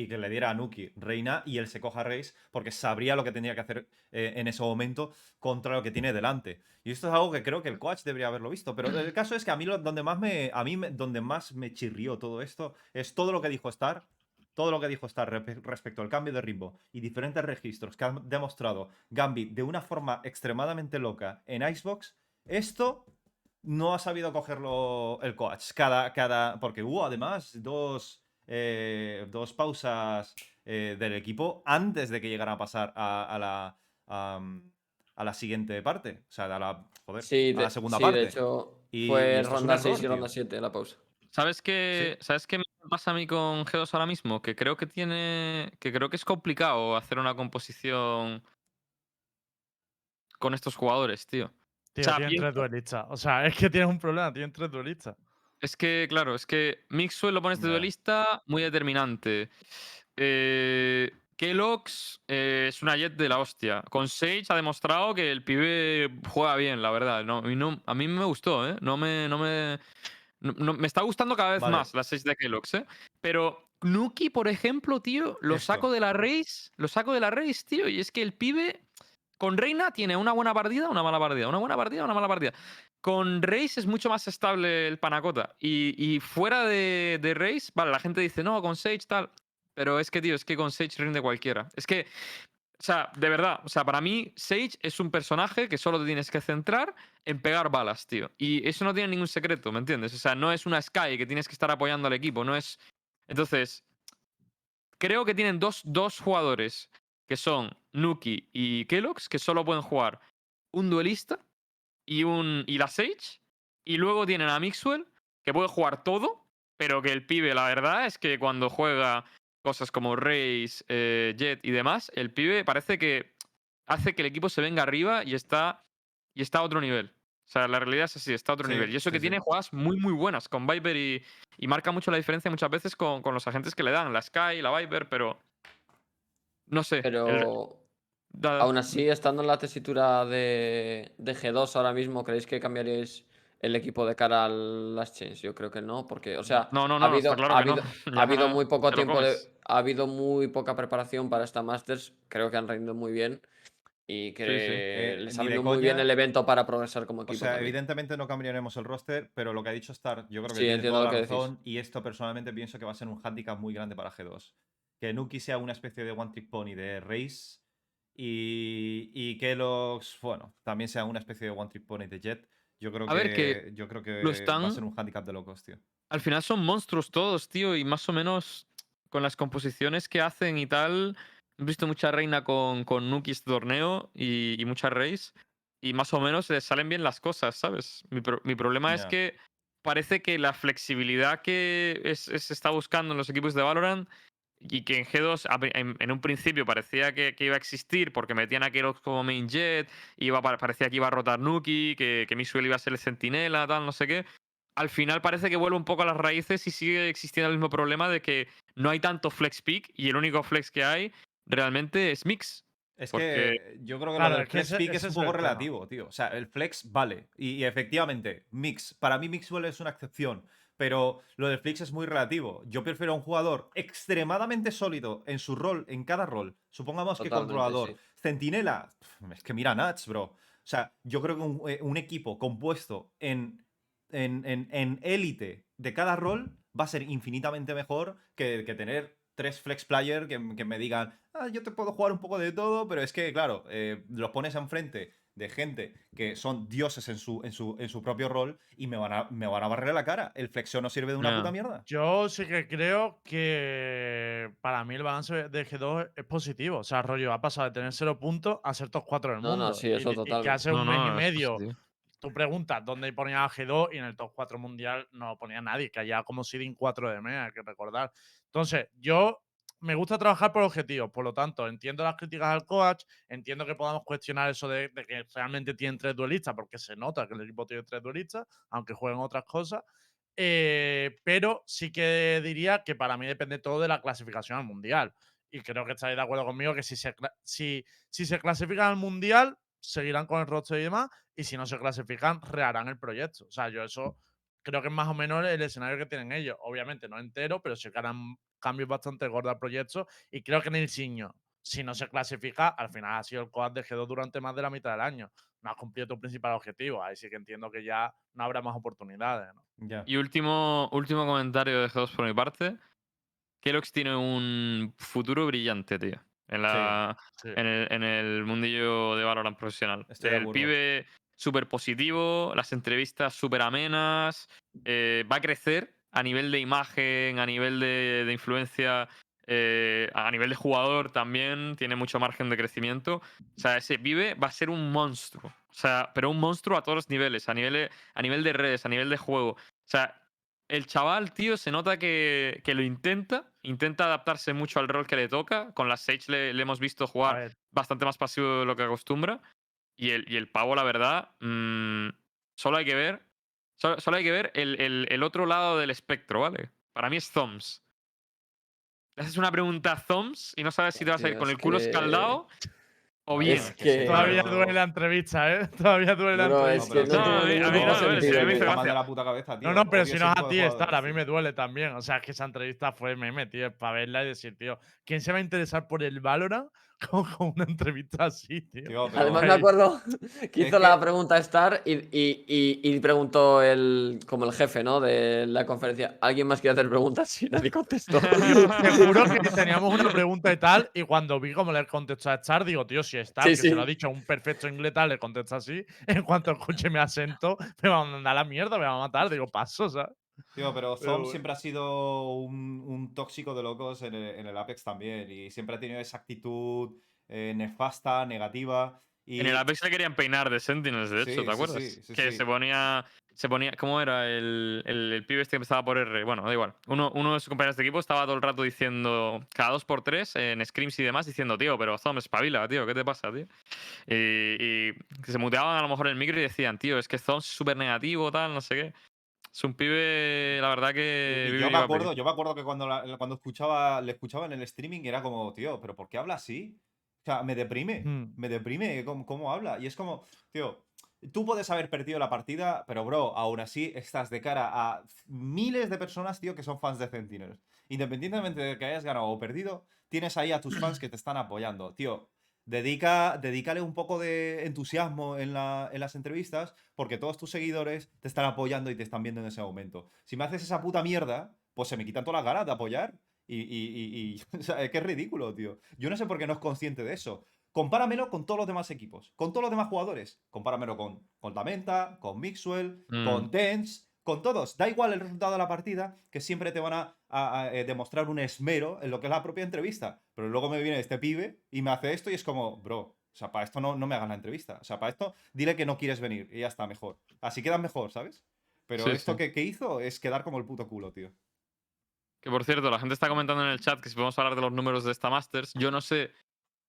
y que le diera a Nuki Reina y él se coja a Reis porque sabría lo que tenía que hacer eh, en ese momento contra lo que tiene delante. Y esto es algo que creo que el coach debería haberlo visto. Pero el caso es que a mí donde más me, a mí donde más me chirrió todo esto es todo lo que dijo Star. Todo lo que dijo Star respecto al cambio de ritmo y diferentes registros que han demostrado Gambit de una forma extremadamente loca en Icebox, esto no ha sabido cogerlo el coach. Cada, cada, porque hubo además dos, eh, dos pausas eh, del equipo antes de que llegara a pasar a, a la, a la siguiente parte. O sea, a la, joder, Sí, a de, la segunda sí, parte. de hecho, Y- fue ronda error, 6 y tío. ronda 7 la pausa. ¿Sabes qué, ¿Sabes qué me pasa a mí con G2 ahora mismo? Que creo que tiene. que creo que es complicado hacer una composición con estos jugadores, tío. Tío, sea, tienen tres duelistas. O sea, es que tienes un problema, tienen tres duelistas. Es que, claro, es que Mixwell lo pones de duelista muy determinante. Eh, Kellogg's eh, es una jet de la hostia. Con Sage ha demostrado que el pibe juega bien, la verdad. No, y no, a mí me gustó, ¿eh? No me. No me, no- me está gustando cada vez Vale. más la Sage de Kellogg's, ¿eh? Pero Nuki, por ejemplo, tío, lo Esto. saco de la race. Lo saco de la race, tío. Y es que el pibe. Con Reina tiene una buena partida, una mala partida, una buena partida, una mala partida. Con Race es mucho más estable el Panacota. Y, fuera de, de Race, vale, la gente dice, no, con Sage tal. Pero es que, tío, es que con Sage rinde cualquiera. Es que, o sea, de verdad, o sea, para mí, Sage es un personaje que solo te tienes que centrar en pegar balas, tío. Y eso no tiene ningún secreto, ¿me entiendes? O sea, no es una Sky que tienes que estar apoyando al equipo, no es. Entonces, creo que tienen dos, dos jugadores que son Nuki y Kellogg's, que solo pueden jugar un duelista y, un, y la Sage. Y luego tienen a Mixwell, que puede jugar todo, pero que el pibe, la verdad es que cuando juega cosas como Race, eh, Jet y demás, el pibe parece que hace que el equipo se venga arriba y está, y está a otro nivel. O sea, la realidad es así, está a otro Sí, nivel. Y eso sí, que sí. tiene jugadas muy, muy buenas con Viper y, y marca mucho la diferencia muchas veces con, con los agentes que le dan, la Sky, la Viper, pero. No sé. el- Pero da- aún así, estando en la tesitura de, de G2 ahora mismo, ¿creéis que cambiaríais el equipo de cara a las chains? Yo creo que no, porque, o sea, No, no, no, ha habido, claro ha no. habido, <laughs> Ya ha habido muy poco tiempo de, ha habido muy poca preparación para esta Masters. Creo que han rendido muy bien y que Eh, les ha venido muy bien el evento para progresar como O equipo. sea, también. evidentemente no cambiaremos el roster, pero lo que ha dicho Star, yo creo que Sí, tiene entiendo toda lo la que decís. razón. Y esto personalmente pienso que va a ser un handicap muy grande para G2. Que Nuki sea una especie de one trick pony de Race y, y Kellogg's, bueno, también sea una especie de one trick pony de Jet. Yo creo A que, ver, que yo creo que lo va a están- ser un handicap de locos, tío. Al final son monstruos todos, tío, y más o menos con las composiciones que hacen y tal. He visto mucha reina con, con Nuki este torneo y, y mucha Race. Y más o menos les salen bien las cosas, ¿sabes? Mi, pro- mi problema es Ya. que parece que la flexibilidad que es- es- se está buscando en los equipos de Valorant y que en G2 a pri- en, en un principio parecía que, que iba a existir porque metían a Kerox como main jet, iba, pa- parecía que iba a rotar Nuki, que, que Misuel iba a ser el centinela, tal, no sé qué. Al final parece que vuelve un poco a las raíces y sigue existiendo el mismo problema de que no hay tanto flex pick y el único flex que hay realmente es mix. Es Porque- que yo creo que Claro, que flex pick es un poco el relativo, tío. O sea, el flex vale. Y, y efectivamente, mix. Para mí Mixwell es una excepción. Pero lo del flex es muy relativo. Yo prefiero a un jugador extremadamente sólido en su rol, en cada rol. Supongamos que controlador. sí. Centinela. Es que mira Nats, bro. O sea, yo creo que un, eh, un equipo compuesto en en, en, en élite de cada rol va a ser infinitamente mejor que, que tener tres flex player que, que me digan, ah, yo te puedo jugar un poco de todo, pero es que, claro, eh, los pones enfrente de gente que son dioses en su, en su, en su propio rol y me van, a, me van a barrer la cara. El flexeo no sirve de una puta mierda. Yo sí que creo que para mí el balance de G2 es positivo. O sea, rollo, ha pasado de tener 0 puntos a ser top 4 del No, no, mundo. sí, Y- eso y, que totalmente. hace No, un mes no, y medio tú preguntas dónde ponía a G2 y en el top 4 mundial no lo ponía nadie, que haya como seeding 4 de MEA, hay que recordar. Entonces, yo me gusta trabajar por objetivos, por lo tanto, entiendo las críticas al coach, entiendo que podamos cuestionar eso de, de que realmente tienen tres duelistas, porque se nota que el equipo tiene tres duelistas, aunque jueguen otras cosas. eh, pero sí que diría que para mí depende todo de la clasificación al mundial. Y creo que estaréis de acuerdo conmigo que si se, si, se clasifican al mundial, seguirán con el roster y demás, y si no se clasifican, reharán el proyecto. O sea, yo eso creo que es más o menos el escenario que tienen ellos. Obviamente no entero, pero sí que harán cambios bastante gordos al proyecto. Y creo que en el Signo, si no se clasifica, al final ha sido el coad de G2 durante más de la mitad del año. No has cumplido tu principal objetivo. Ahí sí que entiendo que ya no habrá más oportunidades. ¿no? Ya. Y último, último comentario de G2 por mi parte. Kelox tiene un futuro brillante, tío. En, la, Sí. en, el, en el mundillo de Valorant profesional. Estoy el pibe súper positivo, las entrevistas súper amenas, eh, va a crecer a nivel de imagen, a nivel de, de influencia, eh, a nivel de jugador también, tiene mucho margen de crecimiento. O sea, ese pibe va a ser un monstruo. O sea, pero un monstruo a todos los niveles, a nivel, de- a nivel de redes, a nivel de juego. O sea, el chaval, tío, se nota que, que lo intenta, intenta adaptarse mucho al rol que le toca. Con las Sage le, le hemos visto jugar bastante más pasivo de lo que acostumbra. Y el, y el pavo, la verdad, mm, solo hay que ver. Solo, solo hay que ver el, el- el otro lado del espectro, ¿vale? Para mí es Thumbs. Le haces una pregunta a Thumbs y no sabes si te vas a ir con el culo que- escaldado o bien. Es que- todavía duele la entrevista, ¿eh? <laughs> Todavía duele la no, entrevista. es que no, No, tiene a mí- a ningún mí no, sentido. me de la puta cabeza, tío. Pero si no es a ti estar, a mí me duele también. O sea, es que esa entrevista fue meme, tío, es para verla y decir, tío, ¿quién se va a interesar por el Valorant <laughs> con, con una entrevista así, tío? Tío, pero- Además me acuerdo <laughs> que Es hizo la que- pregunta Star y, y, y, y preguntó el, como el jefe, ¿no? De la conferencia. ¿Alguien más quiere hacer preguntas? <laughs> Y nadie contestó. Te juro que teníamos una pregunta y tal, y cuando vi cómo le contestó a Star, digo, tío, si Star, Sí, que se lo ha dicho un perfecto inglés tal, le contesta así, en cuanto escuche mi acento, me va a mandar a la mierda, me va a matar. Digo, paso, ¿sabes? Tío, pero <laughs> Zom bueno. siempre ha sido un, un tóxico de locos en el, en el Apex también. Y siempre ha tenido esa actitud eh, nefasta, negativa. Y En el Apex le querían peinar de Sentinels, de Sí, hecho, ¿te sí, acuerdas? sí, sí, que sí. se ponía. Se ponía. ¿Cómo era? El, el, el pibe este que empezaba por R. Bueno, da igual. Uno, uno de sus compañeros de equipo estaba todo el rato diciendo. Cada dos por tres, en scrims y demás, diciendo, tío, pero Zom, espabila, tío, ¿qué te pasa, tío? Y, y se muteaban a lo mejor en el micro y decían, tío, es que Zom es súper negativo, tal, no sé qué. Es un pibe, la verdad que. Y yo me acuerdo, yo me acuerdo que cuando, la- cuando escuchaba, le escuchaba en el streaming era como, tío, pero ¿por qué habla así? O sea, me deprime, Hmm. me deprime cómo, cómo habla. Y es como, tío, tú puedes haber perdido la partida, pero bro, aún así estás de cara a miles de personas, tío, que son fans de Sentinels. Independientemente de que hayas ganado o perdido, tienes ahí a tus fans que te están apoyando. Tío, dedica, dedícale un poco de entusiasmo en, la- en las entrevistas, porque todos tus seguidores te están apoyando y te están viendo en ese momento. Si me haces esa puta mierda, pues se me quitan todas las ganas de apoyar. Y, y, y- y- <laughs> o sea, es que es ridículo, tío. Yo no sé por qué no es consciente de eso. Compáramelo con todos los demás equipos, con todos los demás jugadores. Compáramelo con, con Lamenta, con Mixwell, Mm. con Dens, con todos. Da igual el resultado de la partida, que siempre te van a, a- a, eh, demostrar un esmero en lo que es la propia entrevista. Pero luego me viene este pibe y me hace esto y es como, bro, o sea, para esto no, no me hagas la entrevista. O sea, para esto dile que no quieres venir y ya está, mejor. Así quedas mejor, ¿sabes? Pero Sí, esto sí. Que, que hizo es quedar como el puto culo, tío. Que por cierto, la gente está comentando en el chat que si podemos hablar de los números de esta Masters, yo no sé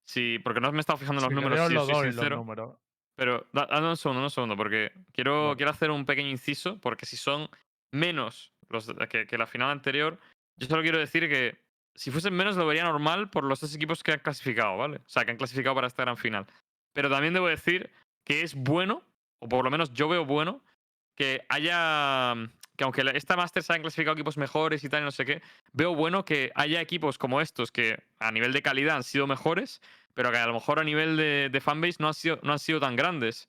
si. Porque no me he estado fijando en los números, si os soy doy los sincero. números. Pero da- dame un segundo, un segundo, porque quiero, quiero hacer un pequeño inciso, porque si son menos los que, que la final anterior, yo solo quiero decir que si fuesen menos lo vería normal por los dos equipos que han clasificado, ¿vale? O sea, que han clasificado para esta gran final. Pero también debo decir que es bueno, o por lo menos yo veo bueno, que haya. Que aunque esta Masters hayan clasificado equipos mejores y tal, y no sé qué, veo bueno que haya equipos como estos que a nivel de calidad han sido mejores, pero que a lo mejor a nivel de, fanbase no han, sido, no han sido tan grandes.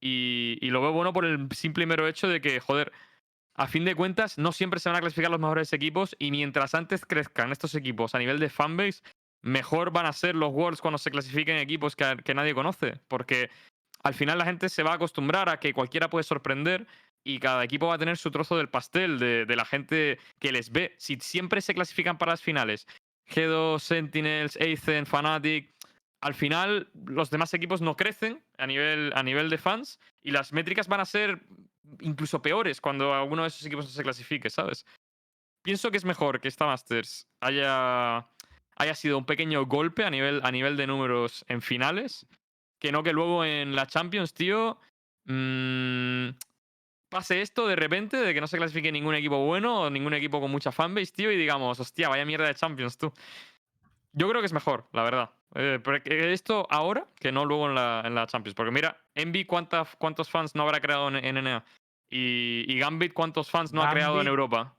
Y, lo veo bueno por el simple y mero hecho de que, joder, a fin de cuentas, no siempre se van a clasificar los mejores equipos y mientras antes crezcan estos equipos a nivel de fanbase, mejor van a ser los Worlds cuando se clasifiquen equipos que, que nadie conoce. Porque al final la gente se va a acostumbrar a que cualquiera puede sorprender y cada equipo va a tener su trozo del pastel de, de la gente que les ve. Si siempre se clasifican para las finales, G2, Sentinels, Aizen, Fnatic, al final los demás equipos no crecen a nivel, a nivel de fans y las métricas van a ser incluso peores cuando alguno de esos equipos no se clasifique, ¿sabes? Pienso que es mejor que esta Masters haya, haya sido un pequeño golpe a nivel, a nivel de números en finales, que no que luego en la Champions, tío, mm, pase esto de repente, de que no se clasifique ningún equipo bueno o ningún equipo con mucha fanbase, tío, y digamos, hostia, vaya mierda de Champions, tú. Yo creo que es mejor, la verdad. Eh, porque esto ahora que no luego en la, en la Champions. Porque mira, Envy, ¿cuánta- ¿cuántos fans no habrá creado en, en NA? Y, y Gambit, ¿cuántos fans no ha creado en Europa?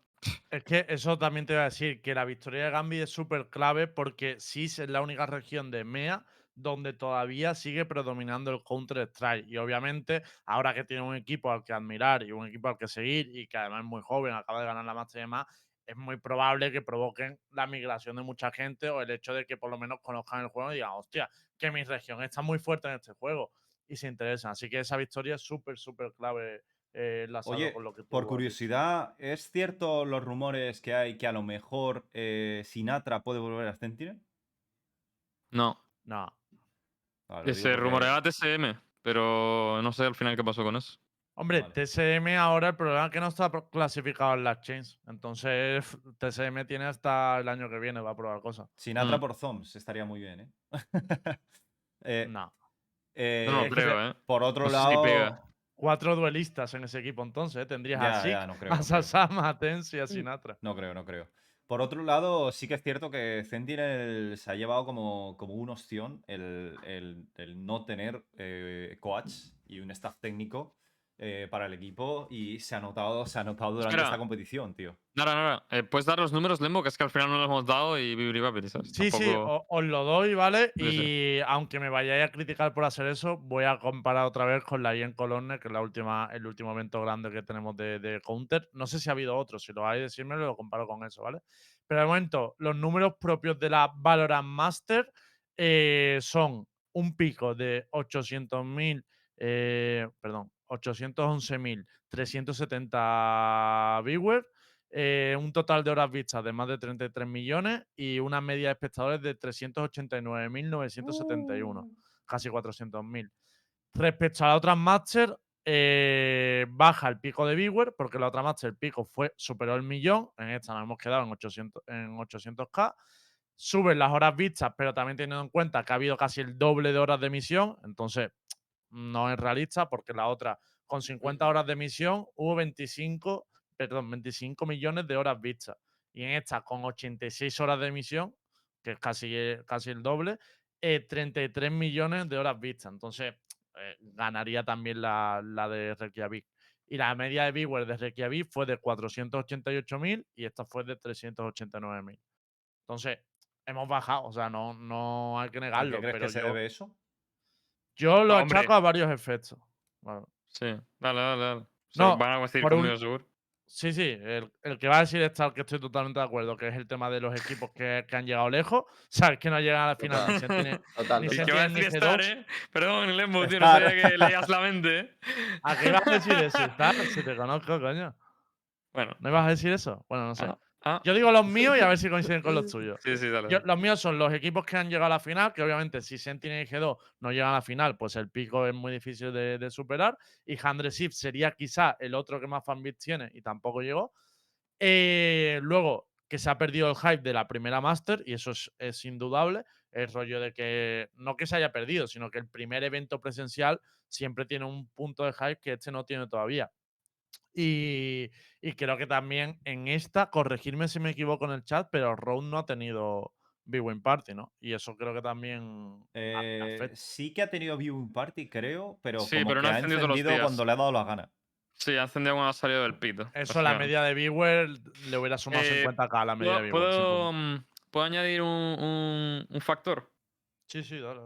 Es que eso también te voy a decir, que la victoria de Gambit es súper clave porque SIS es la única región de MEA donde todavía sigue predominando el Counter-Strike. Y obviamente, ahora que tiene un equipo al que admirar y un equipo al que seguir y que además es muy joven, acaba de ganar la Master y demás, es muy probable que provoquen la migración de mucha gente o el hecho de que por lo menos conozcan el juego y digan, hostia, que mi región está muy fuerte en este juego y se interesan. Así que esa victoria es súper, súper clave. Eh, Oye, con lo que tú por curiosidad, ¿es cierto los rumores que hay que a lo mejor eh, Sinatra puede volver a Sentinel? No. No. Ah, lo Que se rumoreaba TSM, pero no sé al final qué pasó con eso. Hombre, Vale. TSM ahora el problema es que no está clasificado en las chains. Entonces, <laughs> TSM tiene hasta el año que viene, va a probar cosas. Sinatra Mm. por Zoms estaría muy bien, ¿eh? <laughs> Eh, No. eh, No que creo, se- ¿eh? Por otro No si lado. Cuatro duelistas en ese equipo, entonces. ¿eh? Tendrías Ya, a Sik, ya, no creo, a no. Sasama, a Tensi y a Sinatra. No creo, no creo. Por otro lado, sí que es cierto que Sentinel se ha llevado como, como una opción el, el- el no tener eh, coach y un staff técnico eh, para el equipo y se ha notado, se ha notado durante Espera. esta competición, tío. Nada, nada. Eh, ¿Puedes dar los números, Lembo? Que es que al final no los hemos dado y Bibri Babiri, ¿sabes? Sí, sí, Tampoco- o- os lo doy, ¿vale? Sí, sí. Y aunque me vayáis a criticar por hacer eso, voy a comparar otra vez con la IEN Colonne, que es la última, el último evento grande que tenemos de, de Counter. No sé si ha habido otro, si lo hay, decírmelo, lo comparo con eso, ¿vale? Pero de momento, los números propios de la Valorant Master eh, son un pico de 800.000, eh, perdón, 811.370 viewers, eh, un total de horas vistas de más de 33 millones y una media de espectadores de 389.971, casi 400.000. Respecto a la otra Master, eh, baja el pico de viewer, porque la otra Master el pico fue superó el millón, en esta nos hemos quedado en, 800, en 800k. Suben las horas vistas, pero también teniendo en cuenta que ha habido casi el doble de horas de emisión, entonces no es realista porque la otra, con 50 horas de emisión, hubo 25, perdón, 25 millones de horas vistas. Y en esta, con 86 horas de emisión, que es casi, eh, casi el doble, eh, 33 millones de horas vistas. Entonces, eh, ganaría también la, la de Reykjavik. Y la media de viewers de Reykjavik fue de 488.000 y esta fue de 389.000. Entonces, hemos bajado, o sea, no, no hay que ¿A negarlo. qué crees pero que se yo- debe eso? Yo lo hombre. achaco a varios efectos. Bueno, Sí, dale, dale, dale. Se No, van a decir un- seguro. sí, sí, el, el que va a decir es tal que estoy totalmente de acuerdo, que es el tema de los equipos que, que han llegado lejos. Sabes que no llegan a la final ni Total. <laughs> ni ¿Y total. qué va a decir estar, G2. eh? Perdón, Lembo, tío, no sabía que <laughs> leías la mente, eh. ¿A qué ibas a decir eso? Si te conozco, coño. Bueno. ¿No ibas a decir eso? Bueno, no sé. Ah, ah, Yo digo los míos y a ver si coinciden con los <laughs> tuyos. sí, sí, dale. Yo- dale. los míos son los equipos que han llegado a la final, que obviamente si Sentinel y G2 no llegan a la final, pues el pico es muy difícil de, de superar. Y Handre Shift sería quizá el otro que más fanbits tiene y tampoco llegó. Eh, luego, que se ha perdido el hype de la primera Master, y eso es, es indudable. El rollo de que no que se haya perdido, sino que el primer evento presencial siempre tiene un punto de hype que este no tiene todavía. Y, y creo que también en esta, corregirme si me equivoco en el chat, pero Road no ha tenido Big Win Party, ¿no? Y eso creo que también a- Eh, afecta. sí que ha tenido viewing party, creo, pero Sí, como pero que no ha encendido los días. cuando le ha dado la gana. Sí, ha encendido cuando ha salido del pito. Eso, la media de viewer le hubiera sumado Eh, 50k a la media de ¿Puedo, viewer. puedo, mm, ¿puedo añadir un, un- un factor? Sí, sí, dale.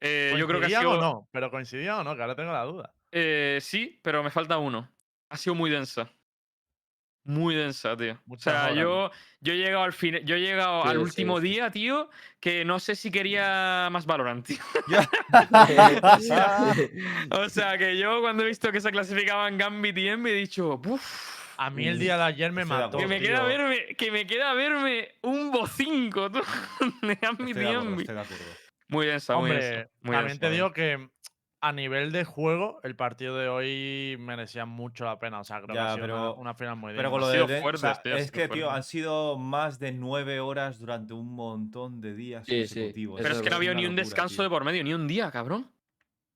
Eh, yo creo que ha ¿Coincidían sido. o no? Pero coincidían o no, que ahora tengo la duda. Eh, sí, pero me falta uno. Ha sido muy densa. Muy densa, tío. Muchas o sea, horas, yo, yo he llegado al fin, yo he llegado Sí, al sí, último sí. día, tío, que no sé si quería más Valorant, tío. <laughs> <laughs> <laughs> O sea, que yo cuando he visto que se clasificaban Gambit y Envy he dicho, uff. A mí el día de ayer me mató. Que me, tío. queda verme, que me queda verme un bo5 tú, de Gambit y Envy. Muy densa, muy Hombre, densa. Muy también densa, te muy digo que a nivel de juego, el partido de hoy merecía mucho la pena. O sea, creo que ha sido una, pero- una final muy Pero digna. con lo de o sea, tío, es que, tío, han sido más de nueve horas durante un montón de días Sí, sí, consecutivos. eso Pero es es que no ha habido una ni un locura, descanso tío. de por medio, ni un día, cabrón.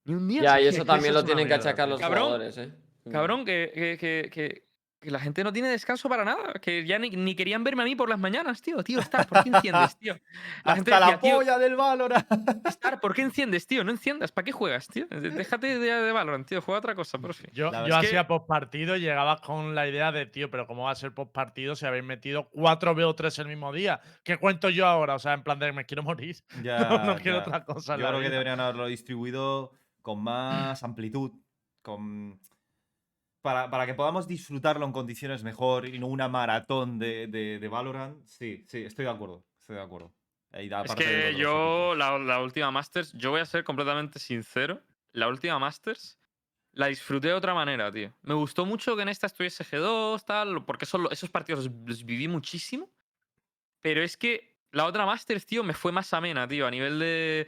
Ni un día. Ya, y Es <laughs> eso también lo tienen que achacar los Cabrón, jugadores, ¿eh? Cabrón, que, que, que, que, la gente no tiene descanso para nada. Que ya ni, ni querían verme a mí por las mañanas, tío. Tío, Star, ¿por qué enciendes, <laughs> tío? La gente Hasta decía, la tío, polla del Valorant. <laughs> Star, ¿por qué enciendes, tío? No enciendas, ¿para qué juegas, tío? Déjate de, de Valorant, tío. Juega otra cosa, por fin. Yo, yo es que- hacía post partido y llegabas con la idea de, tío, pero ¿cómo va a ser post partido si habéis metido 4 BO3 el mismo día? ¿Qué cuento yo ahora? O sea, en plan de me quiero morir. <laughs> Ya, no, no quiero otra cosa. Yo creo que deberían haberlo distribuido con más amplitud, con... Para, para que podamos disfrutarlo en condiciones mejor y no una maratón de, de, de Valorant. Sí, sí, estoy de acuerdo. Estoy de acuerdo. Y Es que yo, la, la última Masters, yo voy a ser completamente sincero. La última Masters la disfruté de otra manera, tío. Me gustó mucho que en esta estuviese G2, tal, porque esos, esos partidos los, los viví muchísimo. Pero es que la otra Masters, tío, me fue más amena, tío, a nivel de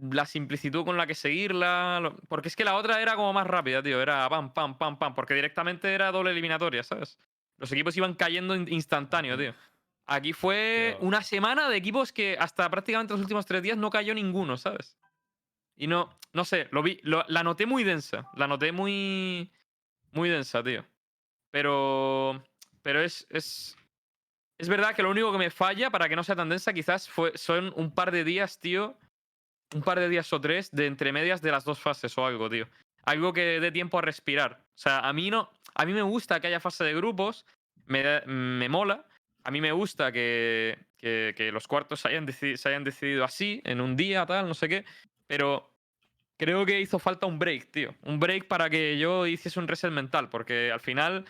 la simplitud con la que seguirla. Porque es que la otra era como más rápida, tío. Era pam, pam, pam, pam. Porque directamente era doble eliminatoria, ¿sabes? Los equipos iban cayendo in- instantáneo, tío. Aquí fue una semana de equipos que hasta prácticamente los últimos tres días no cayó ninguno, ¿sabes? Y no, no sé, lo vi, lo- la noté muy densa. La noté muy, muy densa, tío. Pero, pero es, es, es verdad que lo único que me falla para que no sea tan densa quizás fue, son un par de días, tío. Un par de días o tres de entre medias de las dos fases o algo, tío. Algo que dé tiempo a respirar. O sea, a mí no. A mí me gusta que haya fase de grupos. Me, me mola. A mí me gusta que, que- los cuartos se hayan, decidi- se hayan decidido así, en un día, tal, no sé qué. Pero creo que hizo falta un break, tío. Un break para que yo hiciese un reset mental. Porque al final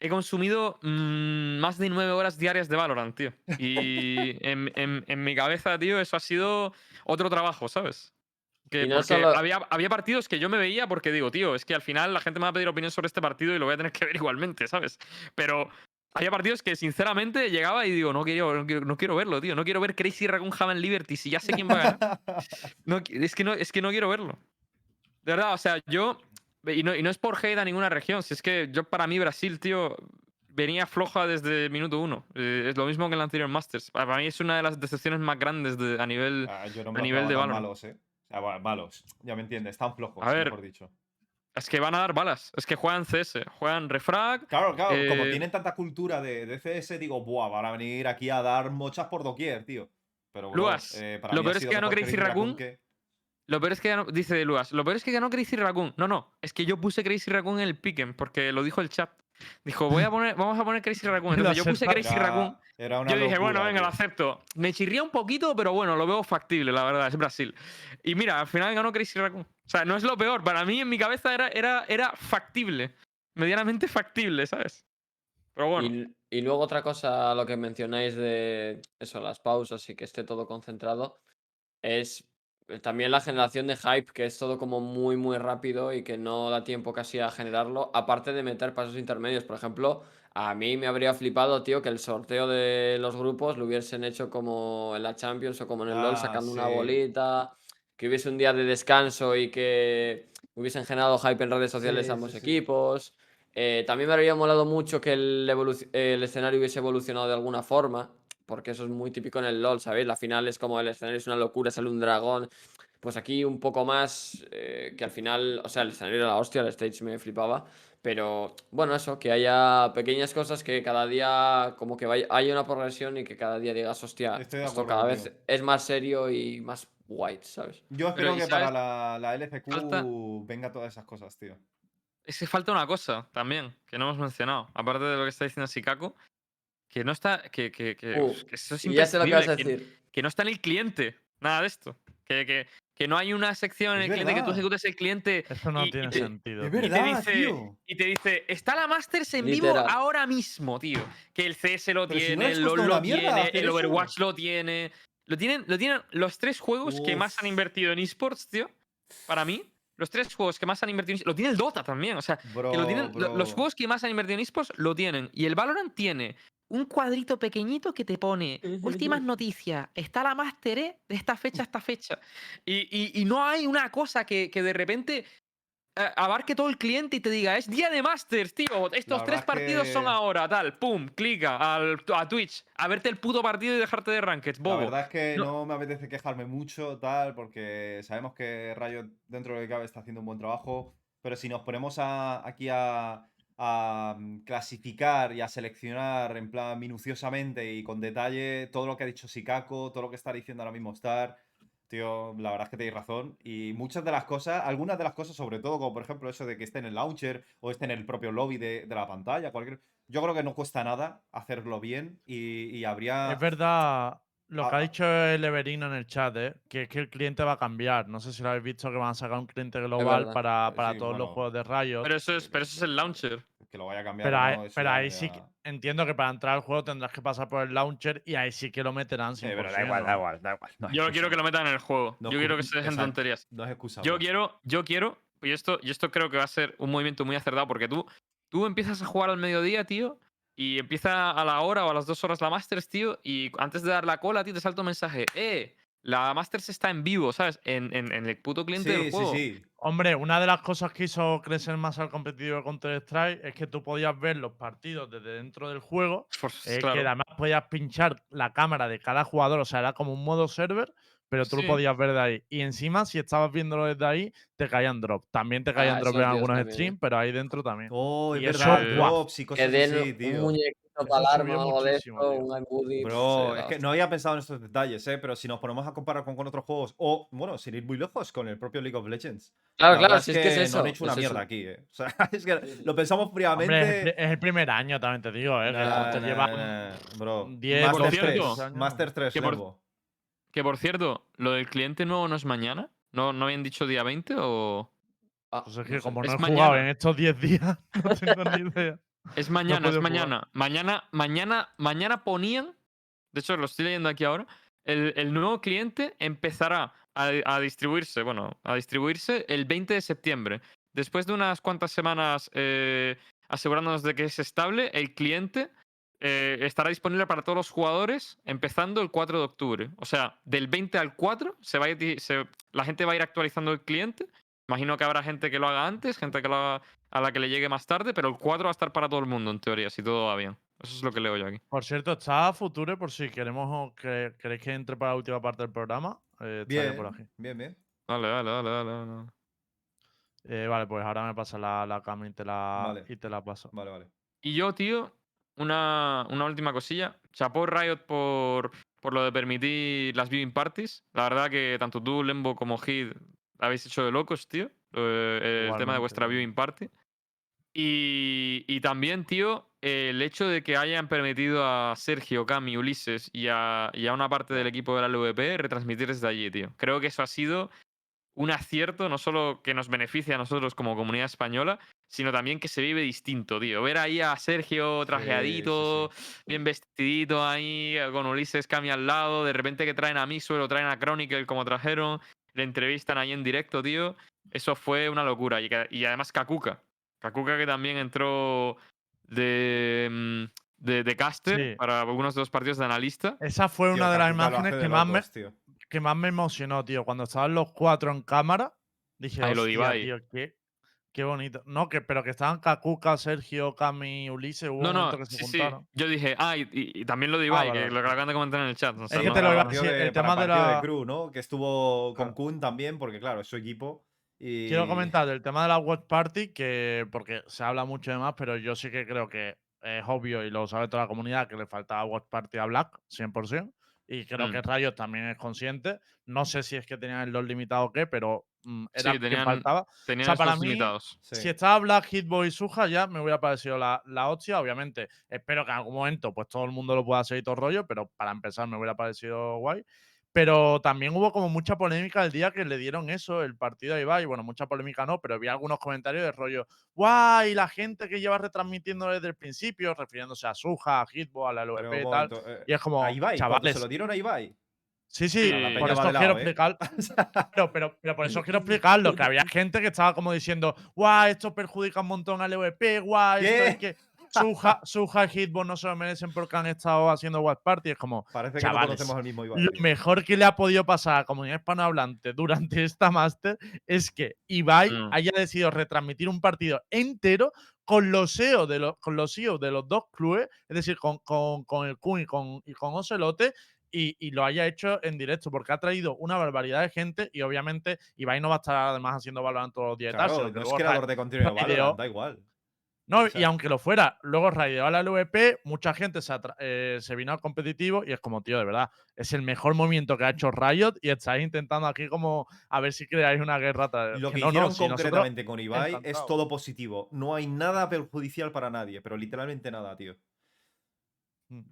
he consumido mm, más de nueve horas diarias de Valorant, tío. Y <laughs> en, en- en mi cabeza, tío, eso ha sido otro trabajo, ¿sabes? Que no porque solo- había, había partidos que yo me veía porque digo, tío, es que al final la gente me va a pedir opinión sobre este partido y lo voy a tener que ver igualmente, ¿sabes? Pero había partidos que sinceramente llegaba y digo, no quiero, no quiero, no quiero verlo, tío. No quiero ver Crazy Raccoon Haven Liberty si ya sé quién va a ganar. <laughs> No, es, que no, es que no quiero verlo. De verdad, o sea, yo. Y no, y no es por hate a ninguna región, si es que yo, para mí, Brasil, tío, venía floja desde el minuto uno. Eh, es lo mismo que en el anterior Masters. Para mí es una de las decepciones más grandes de- a nivel. Ah, yo no a nivel de Valorant. malos, ¿eh? O sea, bueno, malos. Ya me entiendes, están flojos, A ver. mejor dicho. Es que van a dar balas. Es que juegan CS, juegan Refrag. Claro, claro, como Eh, tienen tanta cultura de, de CS, digo, buah, van a venir aquí a dar mochas por doquier, tío. Pero, bro, Luas, eh, para lo mí peor es que ganó Crazy Raccoon. que- Lo peor es que ganó, dice Luas, lo peor es que ganó Crazy Raccoon. No, no, es que yo puse Crazy Raccoon en el piquen porque lo dijo el chat. Dijo, voy a poner, vamos a poner Crazy Raccoon. Entonces yo puse Crazy Era- Raccoon. era una Yo dije, bueno, venga, lo acepto. Me chirría un poquito, pero bueno, lo veo factible, la verdad, es Brasil. Y mira, al final ganó Crazy Raccoon. O sea, no es lo peor. Para mí, en mi cabeza, era, era, era factible. Medianamente factible, ¿sabes? Pero bueno. Y, y luego otra cosa, lo que mencionáis de eso, las pausas y que esté todo concentrado, es también la generación de hype, que es todo como muy, muy rápido y que no da tiempo casi a generarlo, aparte de meter pasos intermedios. Por ejemplo, a mí me habría flipado, tío, que el sorteo de los grupos lo hubiesen hecho como en la Champions o como en el LoL, Ah, sacando una bolita, que hubiese un día de descanso y que hubiesen generado hype en redes sociales Sí, ambos sí, equipos. Eh, también me habría molado mucho que el, el escenario hubiese evolucionado de alguna forma, porque eso es muy típico en el LoL, ¿sabéis? La final es como el escenario es una locura, sale un dragón. Pues aquí un poco más, eh, que al final, o sea, el escenario era la hostia, el stage me flipaba, pero bueno, eso, que haya pequeñas cosas que cada día como que vaya, haya una progresión y que cada día digas, hostia, esto acuerdo cada vez contigo. es más serio y más white, ¿sabes? Yo espero ¿y que para sabes? la, la LFQ Falta- venga todas esas cosas, tío. Es que falta una cosa también, que no hemos mencionado. Aparte de lo que está diciendo Sikaku, que no está. Que, que, que, Uh, que eso es ya sé lo que vas a imprescindible, que- decir. que no está en el cliente. Nada de esto. Que, que, que no hay una sección en Es el cliente que tú ejecutes el cliente Eso no y- y tiene te- sentido. Es verdad, dice- tío. y te dice, está la Masters en vivo ahora mismo, tío. Que el CS lo Pero si no tiene, el LoL lo tiene, el eso. Overwatch lo tiene. Lo tienen, lo tienen los tres juegos que más han invertido en esports, tío. Para mí, los tres juegos que más han invertido en Lo tiene el Dota también, o sea, Bro, que lo tienen, lo- los juegos que más han invertido en esports lo tienen. Y el Valorant tiene un cuadrito pequeñito que te pone últimas noticias. Está la Master E de esta fecha a esta fecha. Y, y- y no hay una cosa que, que de repente eh, abarque todo el cliente y te diga, es día de Masters, tío. Estos La tres partidos son ahora, tal. Pum, clica al, a Twitch a verte el puto partido y dejarte de La bobo. verdad es que No- no... me apetece quejarme mucho, tal, porque sabemos que Rayo dentro de lo que cabe está haciendo un buen trabajo. Pero si nos ponemos a- aquí a, a, mm, clasificar y a seleccionar en plan minuciosamente y con detalle todo lo que ha dicho Sikako, todo lo que está diciendo ahora mismo Star. Tío, la verdad es que tenéis razón. Y muchas de las cosas, algunas de las cosas, sobre todo, como por ejemplo eso de que esté en el launcher o esté en el propio lobby de, de la pantalla, cualquier. Yo creo que no cuesta nada hacerlo bien y, y habría. Es verdad lo que Ah, ha dicho el Everino en el chat, ¿eh? que es que el cliente va a cambiar. No sé si lo habéis visto que van a sacar un cliente global para, Eh, para sí, todos los juegos de Riot. Pero eso es, pero eso es el launcher. Que lo vaya a cambiar. Pero ahí, no, pero sí que, entiendo que para entrar al juego tendrás que pasar por el launcher y ahí sí que lo meterán. Sí, 100%, pero da igual, da igual, da igual. no Yo no quiero que lo metan en el juego. No yo quiero que se dejen exacto. tonterías. No es excusa. Yo quiero, yo quiero, y esto, y esto creo que va a ser un movimiento muy acertado, porque tú, tú empiezas a jugar al mediodía, tío, y empieza a la hora o a las dos horas la Masters, tío, y antes de dar la cola, tío, te salta un mensaje, eh, la Masters está en vivo, ¿sabes? En, en- en el puto cliente Sí, del sí, juego. sí. Hombre, una de las cosas que hizo crecer más al competitivo Counter-Strike es que tú podías ver los partidos desde dentro del juego, Pues, eh, claro. que además podías pinchar la cámara de cada jugador, o sea, era como un modo server, pero tú Sí. lo podías ver de ahí. Y encima, si estabas viéndolo desde ahí, te caían drop. También te caían Ah, drop esos en algunos también, streams, ¿eh? pero ahí dentro también. Oh, es Y eso, verdad, guau, drops y Que cosas den así, un tío. muñequito Eso para subió o de esto, un emoji. Bro, es que no había pensado en estos detalles, ¿eh? Pero si nos ponemos a comparar con, con otros juegos, o, bueno, sin ir muy lejos, con el propio League of Legends. Claro, la claro, si es que es no eso. han hecho una es eso. mierda aquí, ¿eh? <laughs> O sea, es que lo pensamos Hombre, es el, fríamente. pri- es el primer año, también te digo, ¿eh? que Nah, esto nah, lleva nah, bro. 10, Master 12 3, años. Master 3, Que por- cierto, lo del cliente nuevo no es mañana. ¿No, no habían dicho día 20 o.? Ah, Pues es que no sé. como Es no he jugado mañana. en estos 10 días, <laughs> no tengo ni idea. Es mañana, es jugar. mañana. Mañana, mañana, mañana ponían. De hecho, lo estoy leyendo aquí ahora. El, el nuevo cliente empezará a, a distribuirse, bueno, a distribuirse el 20 de septiembre. Después de unas cuantas semanas eh, asegurándonos de que es estable, el cliente eh, estará disponible para todos los jugadores empezando el 4 de octubre. O sea, del 20 al 4 se va a ir se- la gente va a ir actualizando el cliente. Imagino que habrá gente que lo haga antes, gente que lo haga a la que le llegue más tarde, pero el 4 va a estar para todo el mundo, en teoría, si todo va bien. Eso es lo que leo yo aquí. Por cierto, está Future por si queremos que, queréis que entre para la última parte del programa. Eh, estaría Bien, por aquí. bien, bien. Dale, dale, dale, dale. dale. Eh, vale, pues ahora me pasa la, la cama y te la, Vale. y te la paso. Vale, vale. Y yo, tío, una, una última cosilla. Chapó Riot por, por lo de permitir las viewing parties. La verdad que tanto tú, Lembo, como Hid habéis hecho de locos, tío. el tema de vuestra viewing party. Y, y también, tío, el hecho de que hayan permitido a Sergio, Cami, Ulises y a, y a una parte del equipo de la LVP retransmitir desde allí, tío. Creo que eso ha sido un acierto, no solo que nos beneficia a nosotros como comunidad española, sino también que se vive distinto, tío. Ver ahí a Sergio trajeadito, bien vestidito ahí, con Ulises Cami al lado, de repente que traen a Mixwell o traen a Chronicle como trajeron, le entrevistan ahí en directo, tío. Eso fue una locura. Y, además Kakuka. Kakuka que también entró de, mm, de, de caster Sí. para algunos de los partidos de analista. Esa fue Tío, una de las imágenes que más, me, tío. Que más me emocionó, tío. Cuando estaban los cuatro en cámara, dije, Ahí lo hostia, tío, qué, qué bonito. No, que, pero que estaban Kakuka, Sergio, Cami, Ulises, hubo No, un no, que se sí, sí. juntaron. Yo dije, ah, y, y- y también lo de Ah, Ibai, vale, que lo que acaban de comentar en el chat. o sea, que no- te lo iba el a partido decir, de- el para tema de partido de la- Crew, ¿no? Que estuvo con Claro. Kun también, porque claro, es su equipo. Y... Quiero comentar del tema de la Watch Party, que porque se habla mucho de más, pero yo sí que creo que es obvio y lo sabe toda la comunidad que le faltaba Watch Party a Black, 100%. Y creo Mm. que Riot también es consciente. No sé si es que tenían el LOL limitado o qué, pero mm, era Sí, que tenían- faltaba. Tenían sea, para estos mí- limitados. Sí. Si estaba Black, Hitboy y Suja, ya me hubiera parecido la, la hostia. Obviamente, espero que en algún momento pues todo el mundo lo pueda hacer y todo el rollo, pero para empezar me hubiera parecido guay. Pero también hubo como mucha polémica el día que le dieron eso, el partido a Ibai. Bueno, mucha polémica no, pero vi algunos comentarios de rollo, guay, la gente que lleva retransmitiendo desde el principio, refiriéndose a Suja, a Hitboy, a la LVP y tal. eh, Y es como, a Ibai, cuando chavales, se lo dieron a Ibai. Sí, sí, por eso quiero lado, ¿eh? <laughs> Pero, pero, pero por eso quiero explicarlo, que había gente que estaba como diciendo, guau, esto perjudica un montón al EVP, guau, esto es que Suja, Suja y Hitbox no se lo merecen porque han estado haciendo Watch Party. Es como, Parece que no conocemos al mismo Ibai. lo mejor que le ha podido pasar a la comunidad hispanohablante durante esta Master es que Ibai Mm. haya decidido retransmitir un partido entero con los CEO de los, con los CEO de los dos clubes, es decir, con, con, con el Kun y con, y con Ocelote, y, y lo haya hecho en directo, porque ha traído una barbaridad de gente y obviamente Ibai no va a estar además haciendo Valorant todos los días y tal, Claro, no es creador de contenido de <laughs> Valorant, da igual. No, y aunque lo fuera, luego raideó a la LVP, mucha gente se, atra- eh, se vino al competitivo y es como, tío, de verdad, es el mejor movimiento que ha hecho Riot y estáis intentando aquí como a ver si creáis una guerra. tra- Lo que no, no, hicieron si nosotros- concretamente con Ibai es todo positivo. No hay nada perjudicial para nadie, pero literalmente nada, tío. Mm.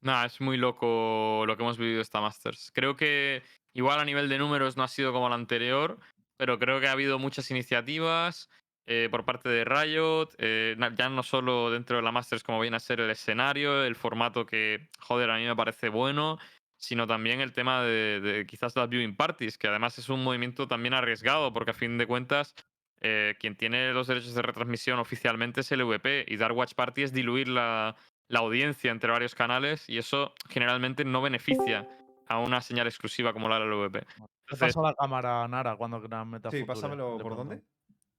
Nada, es muy loco lo que hemos vivido esta Masters. Creo que igual a nivel de números no ha sido como la anterior, pero creo que ha habido muchas iniciativas eh, por parte de Riot, eh, ya no solo dentro de la Masters como viene a ser el escenario, el formato que, joder, a mí me parece bueno, sino también el tema de, de quizás las viewing parties, que además es un movimiento también arriesgado, porque a fin de cuentas eh, quien tiene los derechos de retransmisión oficialmente es el VP y dar watch party es diluir la, la audiencia entre varios canales y eso generalmente no beneficia a una señal exclusiva como la del VP. Entonces, paso la cámara, Nara, cuando creas meta Sí, pásamelo por pronto. dónde.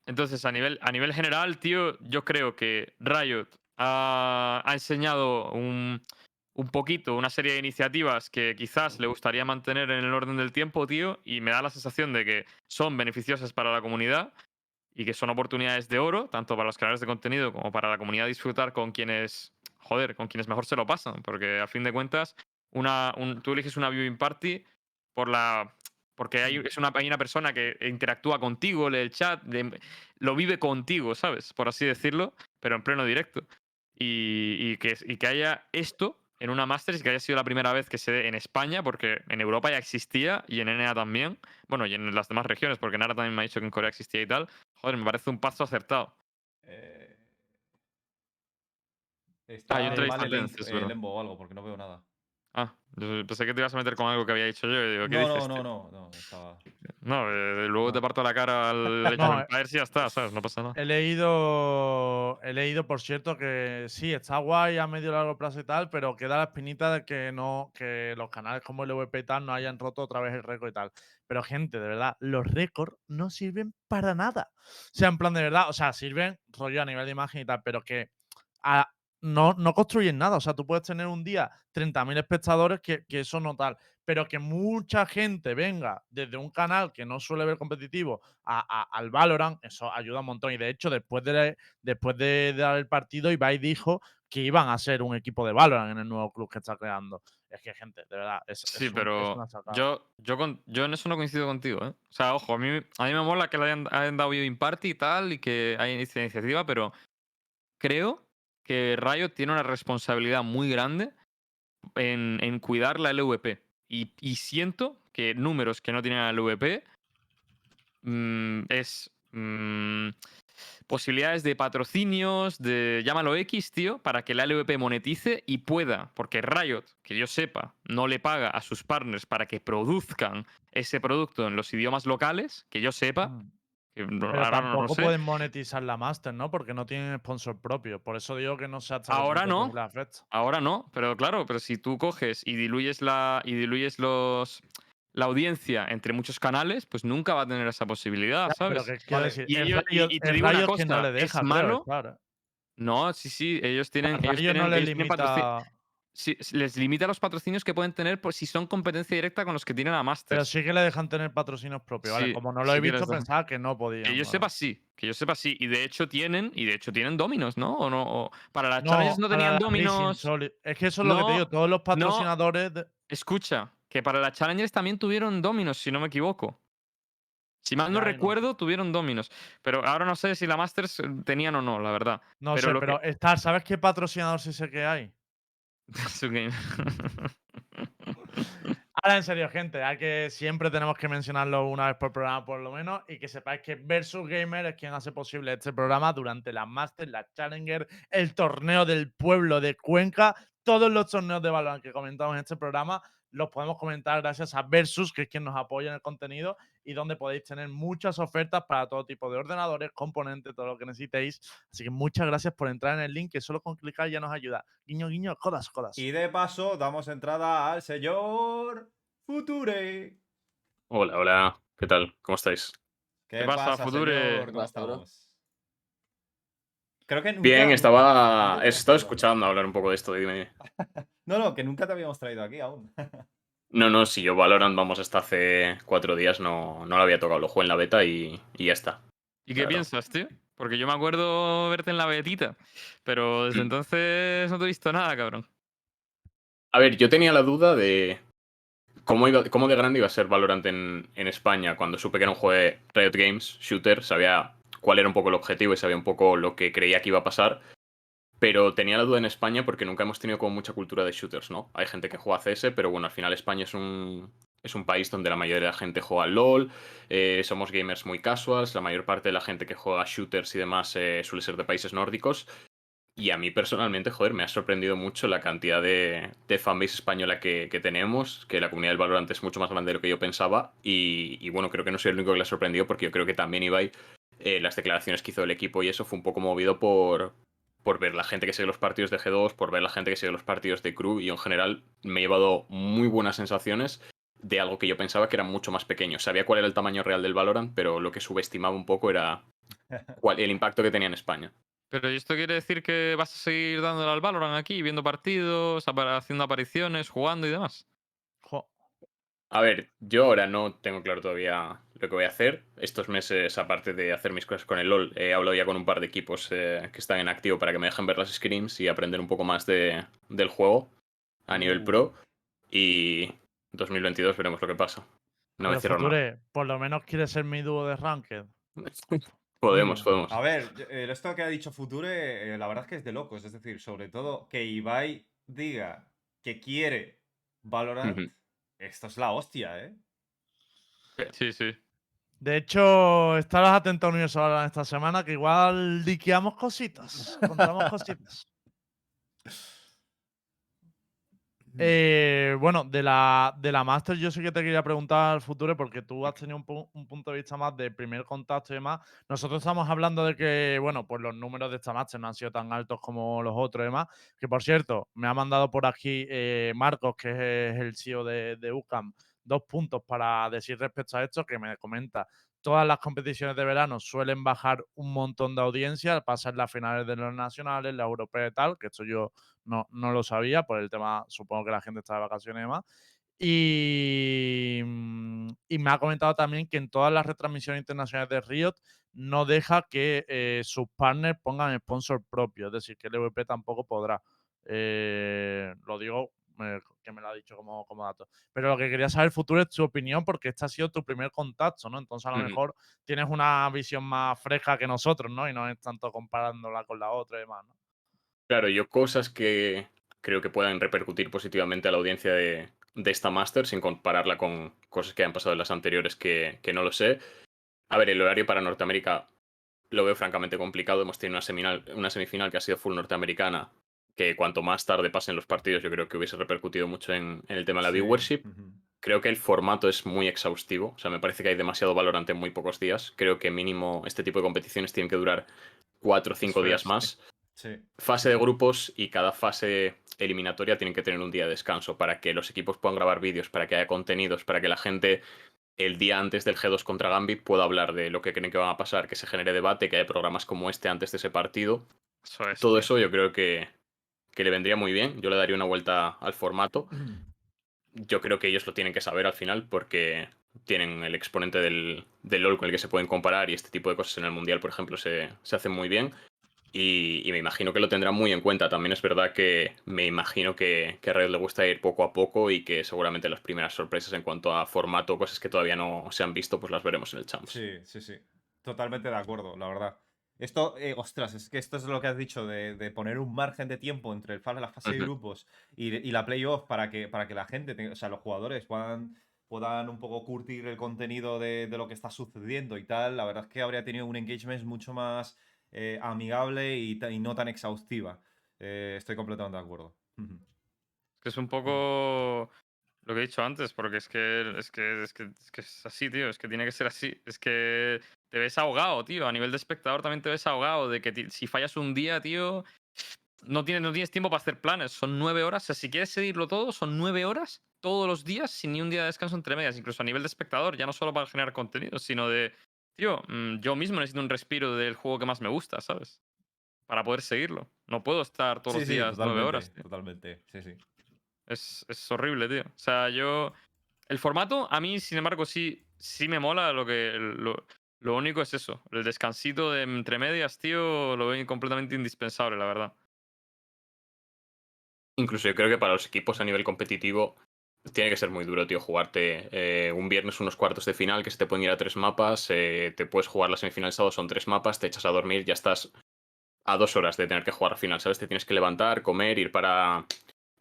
Entonces a, nivel, a nivel general, tío, yo creo que Riot ha, ha enseñado un, un poquito, una serie de iniciativas que quizás le gustaría mantener en el orden del tiempo, tío, y me da la sensación de que son beneficiosas para la comunidad y que son oportunidades de oro, tanto para los creadores de contenido como para la comunidad disfrutar con quienes, joder, con quienes mejor se lo pasan, porque a fin de cuentas, una, un- tú eliges una viewing party por la... Porque hay, es una, hay una persona que interactúa contigo, lee el chat, de- lo vive contigo, ¿sabes? Por así decirlo, pero en pleno directo. Y, y que, y que haya esto en una Masters y que haya sido la primera vez que se dé en España, porque en Europa ya existía y en NA también. Bueno, y en las demás regiones, porque Nara también me ha dicho que en Corea existía y tal. Joder, me parece un paso acertado. Eh... Ah, Está yo entré mal el, es eh, verdad. Lembo o algo, porque no veo nada. Ah, yo pensé que te ibas a meter con algo que había dicho yo. digo, ¿qué No, dices, no, no, no, no, estaba... No, eh, luego te No. parto la cara <laughs> al Age No, of eh. Y ya está, ¿sabes? No pasa nada. He leído, he leído, por cierto, que sí, está guay a medio largo plazo y tal, pero queda la espinita de que no, que los canales como el VP y tal no hayan roto otra vez el récord y tal. Pero, gente, de verdad, los récords no sirven para nada. O sea, en plan de verdad, o sea, sirven rollo a nivel de imagen y tal, pero que a- no, no construyen nada. O sea, tú puedes tener un día 30.000 espectadores, que, que eso no tal. Pero que mucha gente venga desde un canal que no suele ver competitivo a- a- al Valorant, eso ayuda un montón. Y de hecho, después de, después de dar el partido, Ibai dijo que iban a ser un equipo de Valorant en el nuevo club que está creando. Es que, gente, de verdad, es, es Sí, un- pero yo, yo, con- yo en eso no coincido contigo, ¿eh? O sea, ojo, a mí, a mí me mola que le hayan, hayan dado viewing party y tal, y que esta iniciativa, pero creo que Riot tiene una responsabilidad muy grande en, en cuidar la LVP. Y, y siento que números que no tienen la LVP mm, es mm, posibilidades de patrocinios, de llámalo X, tío, para que la LVP monetice y pueda, porque Riot, que yo sepa, no le paga a sus partners para que produzcan ese producto en los idiomas locales, que yo sepa. Mm. Que no- Pero ahora no lo tampoco sé. pueden monetizar la Master, ¿no? Porque no tienen sponsor propio. Por eso digo que no hasta qué Ahora no. Ahora no, pero claro, pero si tú coges y diluyes la y diluyes los la audiencia entre muchos canales, pues nunca va a tener esa posibilidad, ¿sabes? Que Vale, y es ellos- y- Riot- y te es digo una no cosa, le ¿es deja, creo, malo? No, sí, sí, ellos tienen, ellos tienen, no ellos tienen sí, les limita los patrocinios que pueden tener por si son competencia directa con los que tienen a Pero Masters. sí que le dejan tener patrocinios propios, Como no lo sí he visto, pensaba que no podían. Que yo ¿vale? sepa sí, que yo sepa sí. Y de hecho tienen, y de hecho tienen dominos, ¿no? O no, o- para las No, challenges no tenían dominos. Es que eso es lo que te digo. Todos los patrocinadores. de- Escucha, que para las Challengers también tuvieron Dominos, si no me equivoco. Si mal no recuerdo, tuvieron Dominos. Pero ahora no sé si la Masters eh, tenían o no, la verdad. No Pero sé, que- pero Star, ¿sabes qué patrocinador sí sé que hay? Su game. Ahora, en serio, gente, hay que siempre tenemos que mencionarlo una vez por programa, por lo menos, y que sepáis que Versus Gamer es quien hace posible este programa durante las Masters, la Challenger, el torneo del pueblo de Cuenca, todos los torneos de Valorant que comentamos en este programa los podemos comentar gracias a Versus, que es quien nos apoya en el contenido y donde podéis tener muchas ofertas para todo tipo de ordenadores, componentes, todo lo que necesitéis. Así que muchas gracias por entrar en el link, que solo con clicar ya nos ayuda. Guiño, guiño, codas, codas. Y de paso, damos entrada al señor Future. Hola, hola. ¿Qué tal? ¿Cómo estáis? ¿Qué, ¿Qué pasa, Future? señor? ¿Qué ¿Cómo estamos? Creo que nunca- Bien, nunca estaba. traído. escuchando hablar un poco de esto. Dime, dime. <laughs> No, no, que nunca te habíamos traído aquí aún. <laughs> No, no, si yo Valorant, vamos, hasta hace cuatro días no, no lo había tocado. Lo jugué en la beta y, y ya está. ¿Y qué piensas, tío? Porque yo me acuerdo verte en la betita. Pero desde <clears throat> entonces no te he visto nada, cabrón. A ver, yo tenía la duda de cómo, iba- cómo de grande iba a ser Valorant en, en España cuando supe que era un juego de Riot Games, shooter, sabía cuál era un poco el objetivo y sabía un poco lo que creía que iba a pasar. Pero tenía la duda en España porque nunca hemos tenido como mucha cultura de shooters, ¿no? Hay gente que juega CS, pero bueno, al final España es un, es un país donde la mayoría de la gente juega LOL, eh, somos gamers muy casuals, la mayor parte de la gente que juega shooters y demás eh, suele ser de países nórdicos. Y a mí personalmente, joder, me ha sorprendido mucho la cantidad de, de fanbase española que, tenemos, que la comunidad del Valorant es mucho más grande de lo que yo pensaba. Y, bueno, creo que no soy el único que le ha sorprendido porque yo creo que también Ibai, eh, las declaraciones que hizo el equipo y eso fue un poco movido por, por ver la gente que sigue los partidos de G2, por ver la gente que sigue los partidos de Crew y en general me he llevado muy buenas sensaciones de algo que yo pensaba que era mucho más pequeño. Sabía cuál era el tamaño real del Valorant, pero lo que subestimaba un poco era <laughs> cuál- el impacto que tenía en España. Pero ¿y esto quiere decir que vas a seguir dándole al Valorant aquí, viendo partidos, haciendo apariciones, jugando y demás? A ver, yo ahora no tengo claro todavía lo que voy a hacer. Estos meses, aparte de hacer mis cosas con el LOL, he hablado ya con un par de equipos eh, que están en activo para que me dejen ver las screens y aprender un poco más de, del juego a nivel Uh. pro. Y 2022 veremos lo que pasa. No me cierro nada. Future, por lo menos quieres ser mi dúo de Ranked. <laughs> Podemos, Coño. podemos. A ver, esto que ha dicho Future, eh, la verdad es que es de locos. Es decir, sobre todo que Ibai diga que quiere Valorant, Ujú. Esto es la hostia, ¿eh? Sí, sí. De hecho, estarás atento a Universo Valorant esta semana, que igual diqueamos cositas. Contamos <laughs> cositas. Eh, bueno, de la, de la Master yo sí que te quería preguntar, Future, porque tú has tenido un, pu- un punto de vista más de primer contacto y demás. Nosotros estamos hablando de que, bueno, pues los números de esta Master no han sido tan altos como los otros y demás. Que por cierto, me ha mandado por aquí eh, Marcos, que es el CEO de, de UCAM, dos puntos para decir respecto a esto, que me comenta. Todas las competiciones de verano suelen bajar un montón de audiencia, pasar las finales de los nacionales, la europea y tal, que esto yo no, no lo sabía por el tema, supongo que la gente está de vacaciones y demás. Y, mm, me ha comentado también que en todas las retransmisiones internacionales de Riot no deja que eh, sus partners pongan sponsor propio, es decir, que el EVP tampoco podrá. Eh, lo digo que me lo ha dicho como, como dato. Pero lo que quería saber, Futuro, es tu opinión, porque este ha sido tu primer contacto, ¿no? Entonces a lo mejor tienes una visión más fresca que nosotros, ¿no? Y no es tanto comparándola con la otra y demás, ¿no? Claro, yo cosas que creo que puedan repercutir positivamente a la audiencia de, de esta Master, sin compararla con cosas que han pasado en las anteriores que, que no lo sé. A ver, el horario para Norteamérica lo veo francamente complicado. Hemos tenido una semifinal, una semifinal que ha sido full norteamericana, que cuanto más tarde pasen los partidos, yo creo que hubiese repercutido mucho en, en el tema de la Sí, viewership. Creo que el formato es muy exhaustivo. O sea, me parece que hay demasiado valorante en muy pocos días. Creo que mínimo este tipo de competiciones tienen que durar cuatro o cinco días es. más Sí. fase de grupos y cada fase eliminatoria tienen que tener un día de descanso para que los equipos puedan grabar vídeos, para que haya contenidos, para que la gente el día antes del G2 contra Gambit pueda hablar de lo que creen que va a pasar, que se genere debate, que haya programas como este antes de ese partido. Eso es. Todo tío. eso yo creo que, que le vendría muy bien. Yo le daría una vuelta al formato. Yo creo que ellos lo tienen que saber al final porque tienen el exponente del, del LOL con el que se pueden comparar y este tipo de cosas en el Mundial, por ejemplo, se, se hacen muy bien. Y, y me imagino que lo tendrán muy en cuenta. También es verdad que me imagino que, que a Red le gusta ir poco a poco y que seguramente las primeras sorpresas en cuanto a formato, cosas que todavía no se han visto, pues las veremos en el Champs. Sí, sí, sí. Totalmente de acuerdo, la verdad. Esto, eh, ostras, es que esto es lo que has dicho de, de poner un margen de tiempo entre el, la fase de grupos y, y la playoff para que, para que la gente, tenga- o sea, los jugadores puedan, puedan un poco curtir el contenido de, de lo que está sucediendo y tal. La verdad es que habría tenido un engagement mucho más eh, amigable y, y no tan exhaustiva. Eh, estoy completamente de acuerdo. Es un poco lo que he dicho antes, porque es que es que, es que es que es así, tío. Es que tiene que ser así. Es que te ves ahogado, tío. A nivel de espectador también te ves ahogado. De que si fallas un día, tío, no tienes, no tienes tiempo para hacer planes. Son nueve horas. O sea, si quieres seguirlo todo, son nueve horas todos los días sin ni un día de descanso entre medias. Incluso a nivel de espectador, ya no solo para generar contenido, sino de, tío, mm, yo mismo necesito un respiro del juego que más me gusta, ¿sabes? Para poder seguirlo. No puedo estar todos Sí, los sí, días nueve horas, tío. totalmente. Sí, sí. Es, es horrible, tío. O sea, yo. El formato, a mí, sin embargo, sí, sí me mola lo que. Lo, Lo único es eso, el descansito de entre medias, tío, lo veo completamente indispensable, la verdad. Incluso yo creo que para los equipos a nivel competitivo tiene que ser muy duro, tío, jugarte eh, un viernes unos cuartos de final que se te pueden ir a tres mapas, eh, te puedes jugar la semifinal sábado, son tres mapas, te echas a dormir, ya estás a dos horas de tener que jugar al final, ¿sabes? Te tienes que levantar, comer, ir para,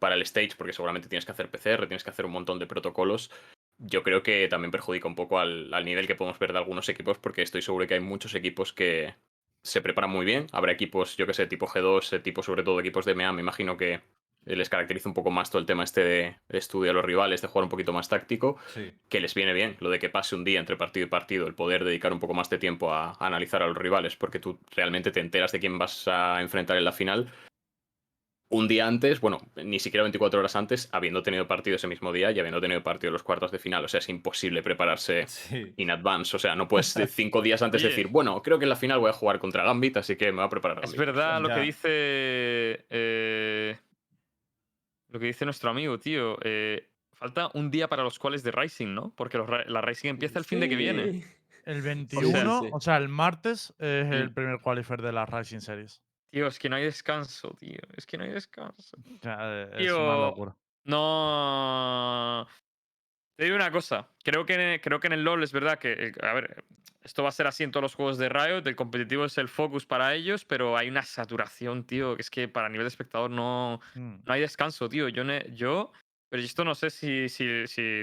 para el stage, porque seguramente tienes que hacer PCR, tienes que hacer un montón de protocolos. Yo creo que también perjudica un poco al, al nivel que podemos ver de algunos equipos, porque estoy seguro que hay muchos equipos que se preparan muy bien. Habrá equipos, yo que sé, tipo G2, eh, tipo sobre todo equipos de MEA, me imagino que les caracteriza un poco más todo el tema este de, de estudio a los rivales, de jugar un poquito más táctico, Sí. que les viene bien lo de que pase un día entre partido y partido, el poder dedicar un poco más de tiempo a, a analizar a los rivales, porque tú realmente te enteras de quién vas a enfrentar en la final un día antes, bueno, ni siquiera 24 horas antes, habiendo tenido partido ese mismo día y habiendo tenido partido los cuartos de final. O sea, es imposible prepararse <laughs> Sí. in advance. O sea, no puedes de <laughs> cinco días antes Oye. decir, bueno, creo que en la final voy a jugar contra Gambit, así que me voy a preparar. Es Gambit". verdad lo Ya. que dice. eh, lo que dice nuestro amigo, tío. eh, falta un día para los cuales de Rising, ¿no? Porque los la Rising empieza el fin de que viene. El sea, 21, sí. o sea, el martes es el primer qualifier de la Rising Series. Tío, es que no hay descanso, tío. Es que no hay descanso. <laughs> Es Tío, una locura. No. Te digo una cosa. Creo que, creo que en el LoL es verdad que. eh, A ver, esto va a ser así en todos los juegos de Riot. El competitivo es el focus para ellos, pero hay una saturación, tío. Que es que para nivel de espectador no, Mm. no hay descanso, tío. Yo, yo pero esto no sé si, si, si,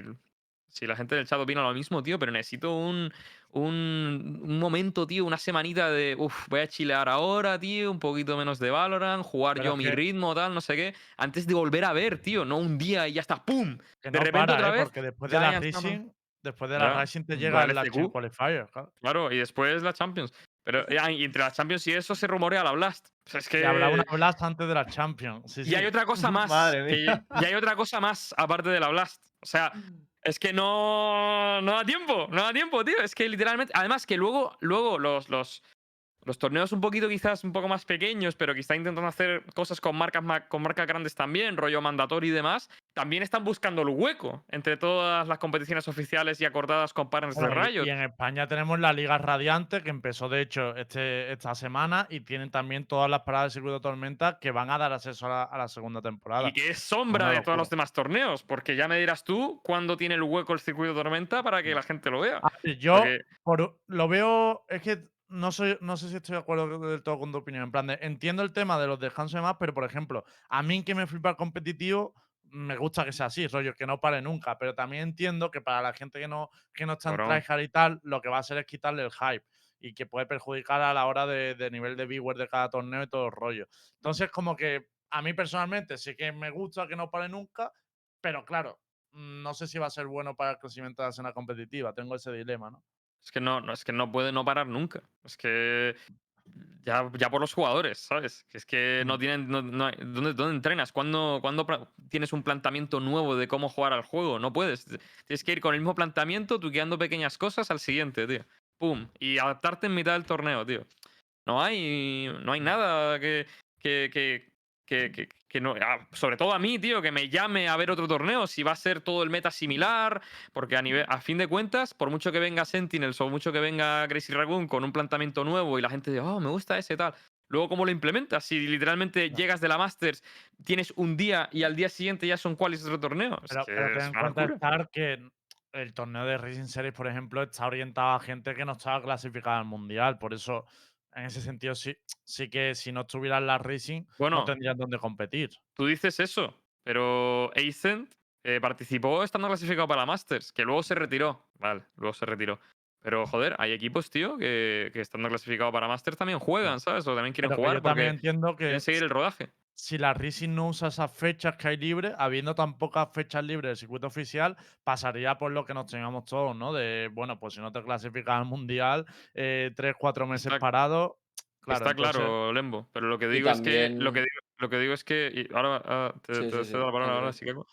si la gente del chat opina lo mismo, tío, pero necesito un, un, un momento, tío, una semanita de, uff, voy a chilear ahora, tío, un poquito menos de Valorant, jugar Pero yo mi que- ritmo, tal, no sé qué, antes de volver a ver, tío, no un día y ya está, ¡pum! Que de no repente para, otra ¿eh? vez, Porque después de la. Rising, después de la Rising te llega el FQ. Qualifier, claro. Claro, y después la Champions. Pero ah, y entre las Champions y eso se rumorea la Blast. O sea, es que... Y habrá una Blast antes de la Champions. Sí, Y hay sí. otra cosa <laughs> más. Madre mía. y hay otra cosa más, aparte de la Blast. O sea, es que no, no da tiempo, no da tiempo, tío. Es que literalmente. Además, que luego, luego los, los, los torneos un poquito quizás un poco más pequeños, pero que están intentando hacer cosas con marcas, ma- con marcas grandes también, rollo mandatorio y demás, también están buscando el hueco entre todas las competiciones oficiales y acordadas con partners de Riot. y en España tenemos la Liga Radiante, que empezó de hecho este, esta semana, y tienen también todas las paradas de circuito de tormenta que van a dar acceso a la, a la segunda temporada. Y que es sombra de todos los demás torneos, porque ya me dirás tú cuándo tiene el hueco el circuito de tormenta para que la gente lo vea. A ver, yo Porque- por- lo veo, es que no, soy, no sé si estoy de acuerdo del todo con tu opinión. En plan, de, entiendo el tema de los descansos y demás, pero por ejemplo, a mí que me flipa el competitivo, me gusta que sea así, rollo, que no pare nunca. Pero también entiendo que para la gente que no, que no está en tryhard y tal, lo que va a hacer es quitarle el hype y que puede perjudicar a la hora de, de nivel de viewers de cada torneo y todo el rollo. Entonces, como que a mí personalmente sí que me gusta que no pare nunca, pero claro, no sé si va a ser bueno para el crecimiento de la escena competitiva. Tengo ese dilema, ¿no? Es que no, no, es que no puede no parar nunca. Es que ya, ya por los jugadores, ¿sabes? Que es que no tienen. No, no hay- ¿dónde, dónde entrenas? ¿Cuándo, cuándo tienes un planteamiento nuevo de cómo jugar al juego? No puedes. Tienes que ir con el mismo planteamiento, tuqueando pequeñas cosas al siguiente, tío. Pum. Y adaptarte en mitad del torneo, tío. No hay. No hay nada que. que, que que, que- que no, ah, sobre todo a mí, tío, que me llame a ver otro torneo, si va a ser todo el meta similar, porque a, nivel, a fin de cuentas, por mucho que venga Sentinels o mucho que venga Crazy Raccoon con un planteamiento nuevo y la gente diga, oh, me gusta ese tal, luego cómo lo implementas, si literalmente llegas de la Masters, tienes un día y al día siguiente ya son cuáles otro torneo. Pero, que pero ten en cuenta que el torneo de Racing Series, por ejemplo, está orientado a gente que no estaba clasificada al mundial. Por eso, en ese sentido, sí, sí que si no estuvieran las Racing, Bueno. no tendrían dónde competir. Tú dices eso, pero Ascent eh, participó estando clasificado para la Masters, que luego se retiró. Vale, luego se retiró. Pero joder, hay equipos, tío, que, que estando clasificado para Masters también juegan, ¿sabes? O también quieren Pero jugar yo también porque entiendo que quieren seguir el rodaje. Si la Racing no usa esas fechas que hay libres, habiendo tan pocas fechas libres del circuito oficial, pasaría por lo que nos teníamos todos, ¿no? De, bueno, pues si no te clasificas al mundial, eh, tres, cuatro meses Está- parados. Claro, Está entonces- claro, Lembo. Pero lo que digo es que. Lo que digo, lo que digo es que. y ahora ah, te, Sí, te sí, sí, la palabra ahora, dale. Chicago.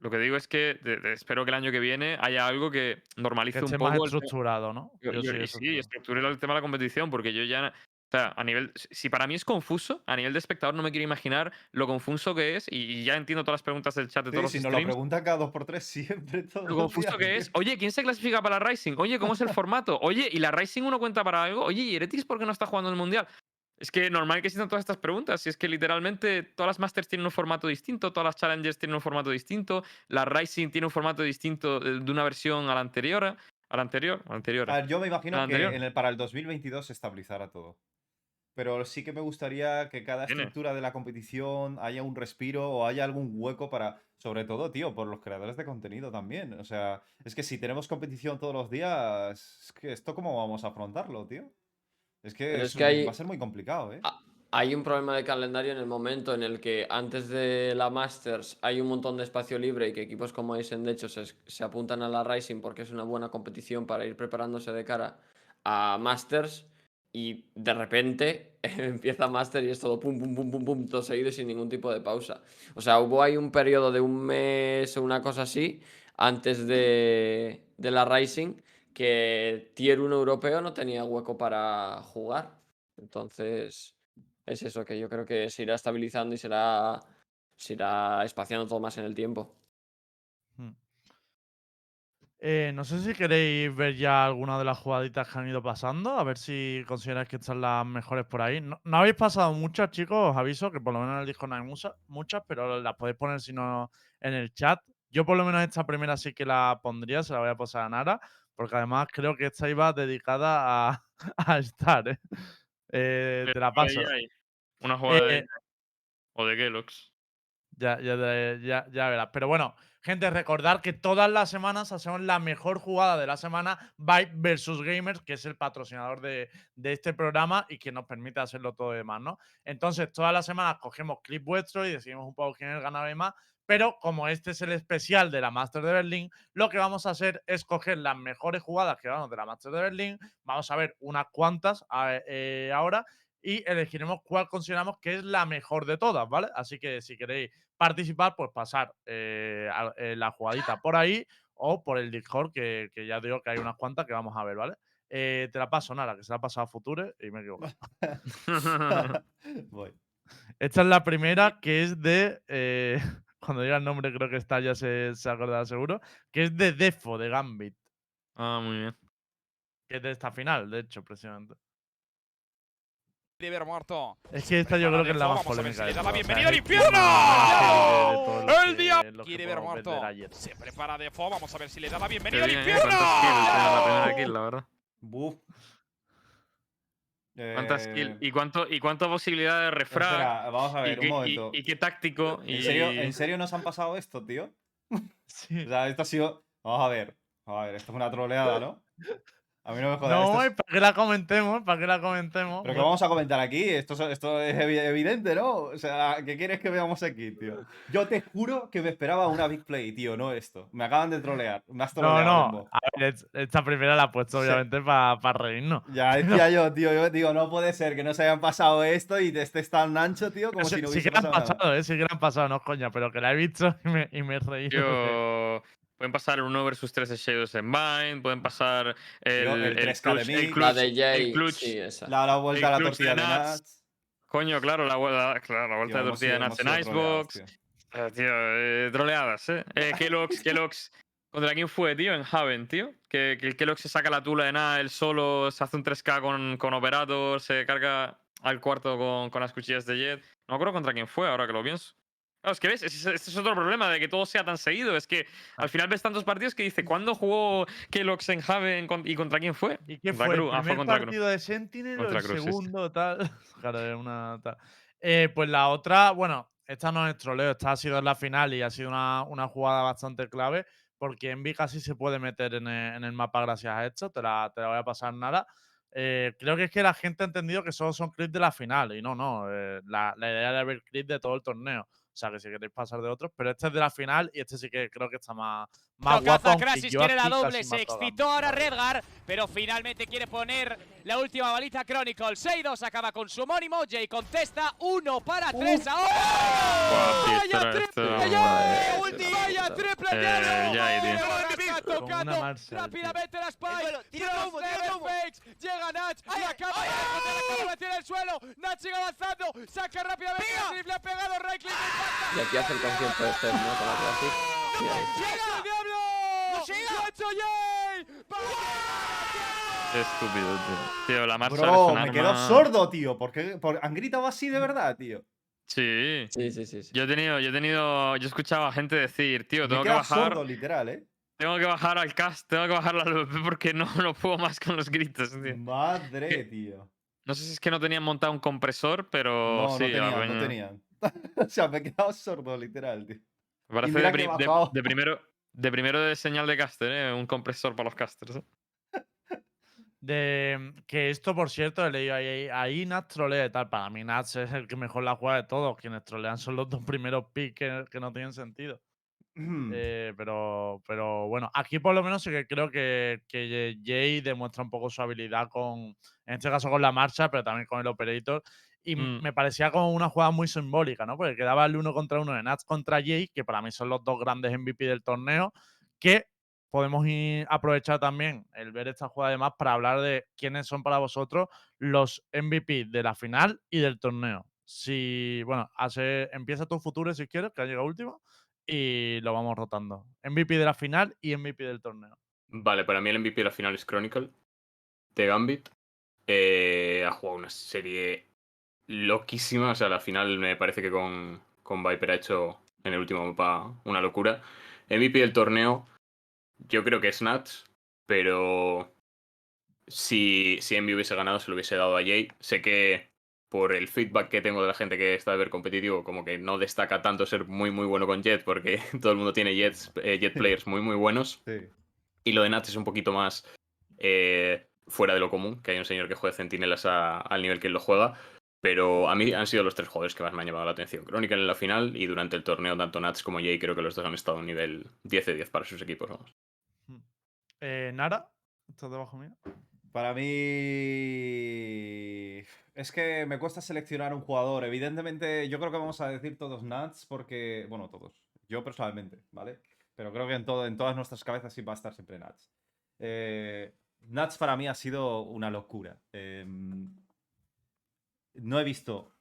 Lo que digo es que de- de- espero que el año que viene haya algo que normalice que un esté poco más el tema- estructurado, ¿no? Yo- Yo yo- sí, sí, sí. estructure el tema de la competición, porque yo ya O sea, a nivel. si- para mí es confuso, a nivel de espectador no me quiero imaginar lo confuso que es. Y, ya entiendo todas las preguntas del chat de Sí, todos los si nos lo preguntan cada dos por tres <laughs> siempre. Todo Lo confuso que es. Oye, ¿quién se clasifica para la Rising? Oye, ¿cómo es el formato? Oye, ¿y la Rising uno cuenta para algo? Oye, ¿y Heretics por qué no está jugando el mundial? Es que normal que existan todas estas preguntas. Si es que literalmente todas las Masters tienen un formato distinto, todas las Challengers tienen un formato distinto, la Rising tiene un formato distinto eh, de una versión a la anterior. A la anterior, a la anterior. A ver, yo me imagino ¿La que en el, para el 2022 se estabilizara todo. Pero sí que me gustaría que cada estructura de la competición haya un respiro o haya algún hueco para, sobre todo, tío, por los creadores de contenido también. O sea, es que si tenemos competición todos los días, es que esto cómo vamos a afrontarlo, tío. Es que, es que hay- va a ser muy complicado, ¿eh? Hay un problema de calendario en el momento en el que antes de la Masters hay un montón de espacio libre y que equipos como Eisen de hecho se, se apuntan a la Rising porque es una buena competición para ir preparándose de cara a Masters y de repente <laughs> empieza Master y es todo pum pum pum pum pum todo seguido sin ningún tipo de pausa. O sea, hubo ahí un periodo de un mes o una cosa así antes de, de la Rising que Tier 1 europeo no tenía hueco para jugar. Entonces, es eso que yo creo que se irá estabilizando y será, se irá espaciando todo más en el tiempo. Eh, no sé si queréis ver ya alguna de las jugaditas que han ido pasando, a ver si consideráis que están las mejores por ahí. No, no habéis pasado muchas, chicos, os aviso que por lo menos en el Discord no hay muchas, muchas, pero las podéis poner si no en el chat. Yo por lo menos esta primera sí que la pondría, se la voy a pasar a Nara, porque además creo que esta iba dedicada a, <laughs> a estar, ¿eh? Eh, te la paso. Una jugada de. Eh, O de Kellogg's. Ya, ya, ya, ya verás. Pero bueno, gente, recordar que todas las semanas hacemos la mejor jugada de la semana, Vibe versus Gamers, que es el patrocinador de, de este programa y que nos permite hacerlo todo y demás, ¿no? Entonces, todas las semanas cogemos clip vuestro y decidimos un poco quién es el ganador y más. Pero como este es el especial de la Master de Berlín, lo que vamos a hacer es coger las mejores jugadas que vamos de la Master de Berlín. Vamos a ver unas cuantas eh, ahora y elegiremos cuál consideramos que es la mejor de todas, ¿vale? Así que si queréis participar, pues pasar eh, a- eh, la jugadita por ahí o por el Discord, que, que ya digo que hay unas cuantas que vamos a ver, ¿vale? Eh, te la paso, Nara, que se la ha pasado a Future y me equivoco. <laughs> Voy. Esta es la primera, que es de. eh, <laughs> cuando diga el nombre, creo que está ya se, se acordará seguro. Que es de Defo, de Gambit. ah, muy bien. Que es de esta final, de hecho, precisamente. Debe haber muerto. Es que esta yo creo que es la más polémica. le de da la bienvenida al infierno. ¡El que Quiere ver muerto. Se prepara de fo. Vamos a ver si le da la bienvenida al ¿eh? infierno. ¿Cuántas kills en la primera kill, la verdad? Buf. ¿Cuántas Eh, kills? ¿Y cuánto, ¿Y cuánta posibilidad de refrag? espera, vamos a ¿Y ver, qué, un momento. y- y qué táctico? ¿En, y- serio, ¿En serio nos han pasado esto, tío? <laughs> Sí. O sea, esto ha sido. Vamos a ver. Vamos a ver, esto es una troleada, ¿no? A mí no me jodas. No, esto ¿y es- para que la comentemos? ¿Para que la comentemos? Pero que vamos a comentar aquí, esto, es- esto es evi- evidente, ¿no? O sea, ¿qué quieres que veamos aquí, tío? Yo te juro que me esperaba una big play, tío, no esto. Me acaban de trolear. Me has No, troleado. no. A ver, es- esta primera la he puesto Sí. obviamente para reírnos. Ya decía <laughs> yo, tío, yo digo, no puede ser que no se hayan pasado esto y te estés tan ancho, tío, como sí, si no sí hubiese que la han pasado nada. pasado, ¿eh? Sí que la han pasado, no coña, pero que la he visto <laughs> y me, y me he reído. Tío, pueden pasar el 1 versus 3 de Shadows en Bind, pueden pasar el, el el 3K de clutch. La clutch- de el Jay, clutch. sí, esa. La, la vuelta a la clutch de tortilla de. Nuts. Coño, claro, la, vuelta- claro, la vuelta Tío, de tortilla de hemos en Icebox. tío. Eh, tío, eh, troleadas, ¿eh? eh Kellogg's, <laughs> Kellogg's. ¿Contra quién fue, tío? En Haven, tío. Que, que el Kellogg's se saca la tula de nada, él solo, se hace un 3K con, con Operator, se carga al cuarto con, con las cuchillas de Jet. No me acuerdo contra quién fue, ahora que lo pienso. Claro, es que ves, ese es otro problema de que todo sea tan seguido. Es que al final ves tantos partidos que dice, ¿cuándo jugó Kellogg's en Haven con- y contra quién fue? ¿Y qué Contra fue? Cruz. ¿El Ah, fue primer contra Cruz. partido de Sentinel o Contra el Cruz, sí. segundo, tal? <laughs> Claro, es una tal. Eh, pues la otra, bueno, esta no es troleo, esta ha sido en la final y ha sido una, una jugada bastante clave porque Envy casi se puede meter en el, en el mapa gracias a esto, te la, te la voy a pasar nada. Eh, creo que es que la gente ha entendido que solo son clips de la final y no, no, eh, la, la idea era ver clips de todo el torneo. O sea, que si queréis pasar de otros, pero este es de la final y este sí que creo que está más, más No guapo. yo quiere la doble, se excitó ahora. Redgar, pero finalmente quiere poner la última balita Chronicle. 6-2 acaba con su homónimo, Jay contesta, 1 para 3 ahora. Buah, sí, ¡Vaya triple Jay! ¡Vaya triple Eh, Jay! Jay, tío. ¡Qué una tocando rápidamente la El Spike. tira trompo, tira. Fakes. Llega Nach y acaba de la en el suelo. Nach sigue avanzando. Saca rápidamente Pega. a Sif, Le ha pegado le impacta. Y aquí hace el concierto de Steph, ¿no? Con la Classic. Ahí. ¡Llega Qué estúpido, tío. Tío, la marcha es Bro, un me quedo arma- sordo, tío. ¿Por qué? ¿Por- ¿Han gritado así de verdad, tío? Sí. Sí, sí, sí. sí. Yo he tenido, yo he tenido, yo he escuchado a gente decir, tío, Me tengo que bajar, sordo, literal, ¿eh? tengo que bajar al cast, tengo que bajar la LVP <laughs> porque no, no puedo más con los gritos, tío. Madre, tío. No sé si es que no tenían montado un compresor, pero No, sí, no tenían, no tenían. <laughs> o sea, me he quedado sordo, literal, tío. Me parece de primero, de primero de señal de caster, ¿eh? un compresor para los casters. ¿eh? De, que esto, por cierto, he leído ahí, ahí Nats trolea y tal. Para mí Nats es el que mejor la juega de todos. Quienes trolean son los dos primeros picks que, que no tienen sentido. Hmm. Eh, pero, pero bueno, aquí por lo menos sí que creo que, que Jay demuestra un poco su habilidad con, en este caso con la marcha, pero también con el operator. Y Mm. me parecía como una jugada muy simbólica, ¿no? Porque quedaba el uno contra uno de Nats contra Jay, que para mí son los dos grandes MVP del torneo, que podemos ir- aprovechar también el ver esta jugada además para hablar de quiénes son para vosotros los MVP de la final y del torneo. Si, bueno, hace, empieza tu futuro si quieres, que ha llegado último, y lo vamos rotando. MVP de la final y MVP del torneo. Vale, para mí el MVP de la final es Chronicle, de Gambit. Eh, ha jugado una serie loquísima. O sea, la final me parece que con, con Viper ha hecho en el último mapa una locura. MVP del torneo, yo creo que es Nats, pero si, si Envy hubiese ganado, se lo hubiese dado a Jay. Sé que por el feedback que tengo de la gente que está de ver competitivo, como que no destaca tanto ser muy, muy bueno con Jet, porque <laughs> todo el mundo tiene Jets, eh, Jet players muy, muy buenos. Sí. Y lo de Nats es un poquito más eh, fuera de lo común, que hay un señor que juegue centinelas a- al nivel que él lo juega. Pero a mí han sido los tres jugadores que más me han llamado la atención. Chronicle en la final y durante el torneo, tanto Nats como Jay, creo que los dos han estado a un nivel 10 de 10 para sus equipos. Vamos. Eh, Nara, ¿estás debajo mío? Para mí. Es que me cuesta seleccionar un jugador. Evidentemente, yo creo que vamos a decir todos Nats porque. Bueno, todos. Yo personalmente, ¿vale? Pero creo que en, todo, en todas nuestras cabezas sí va a estar siempre Nats. Eh, Nats para mí ha sido una locura. Em, no he visto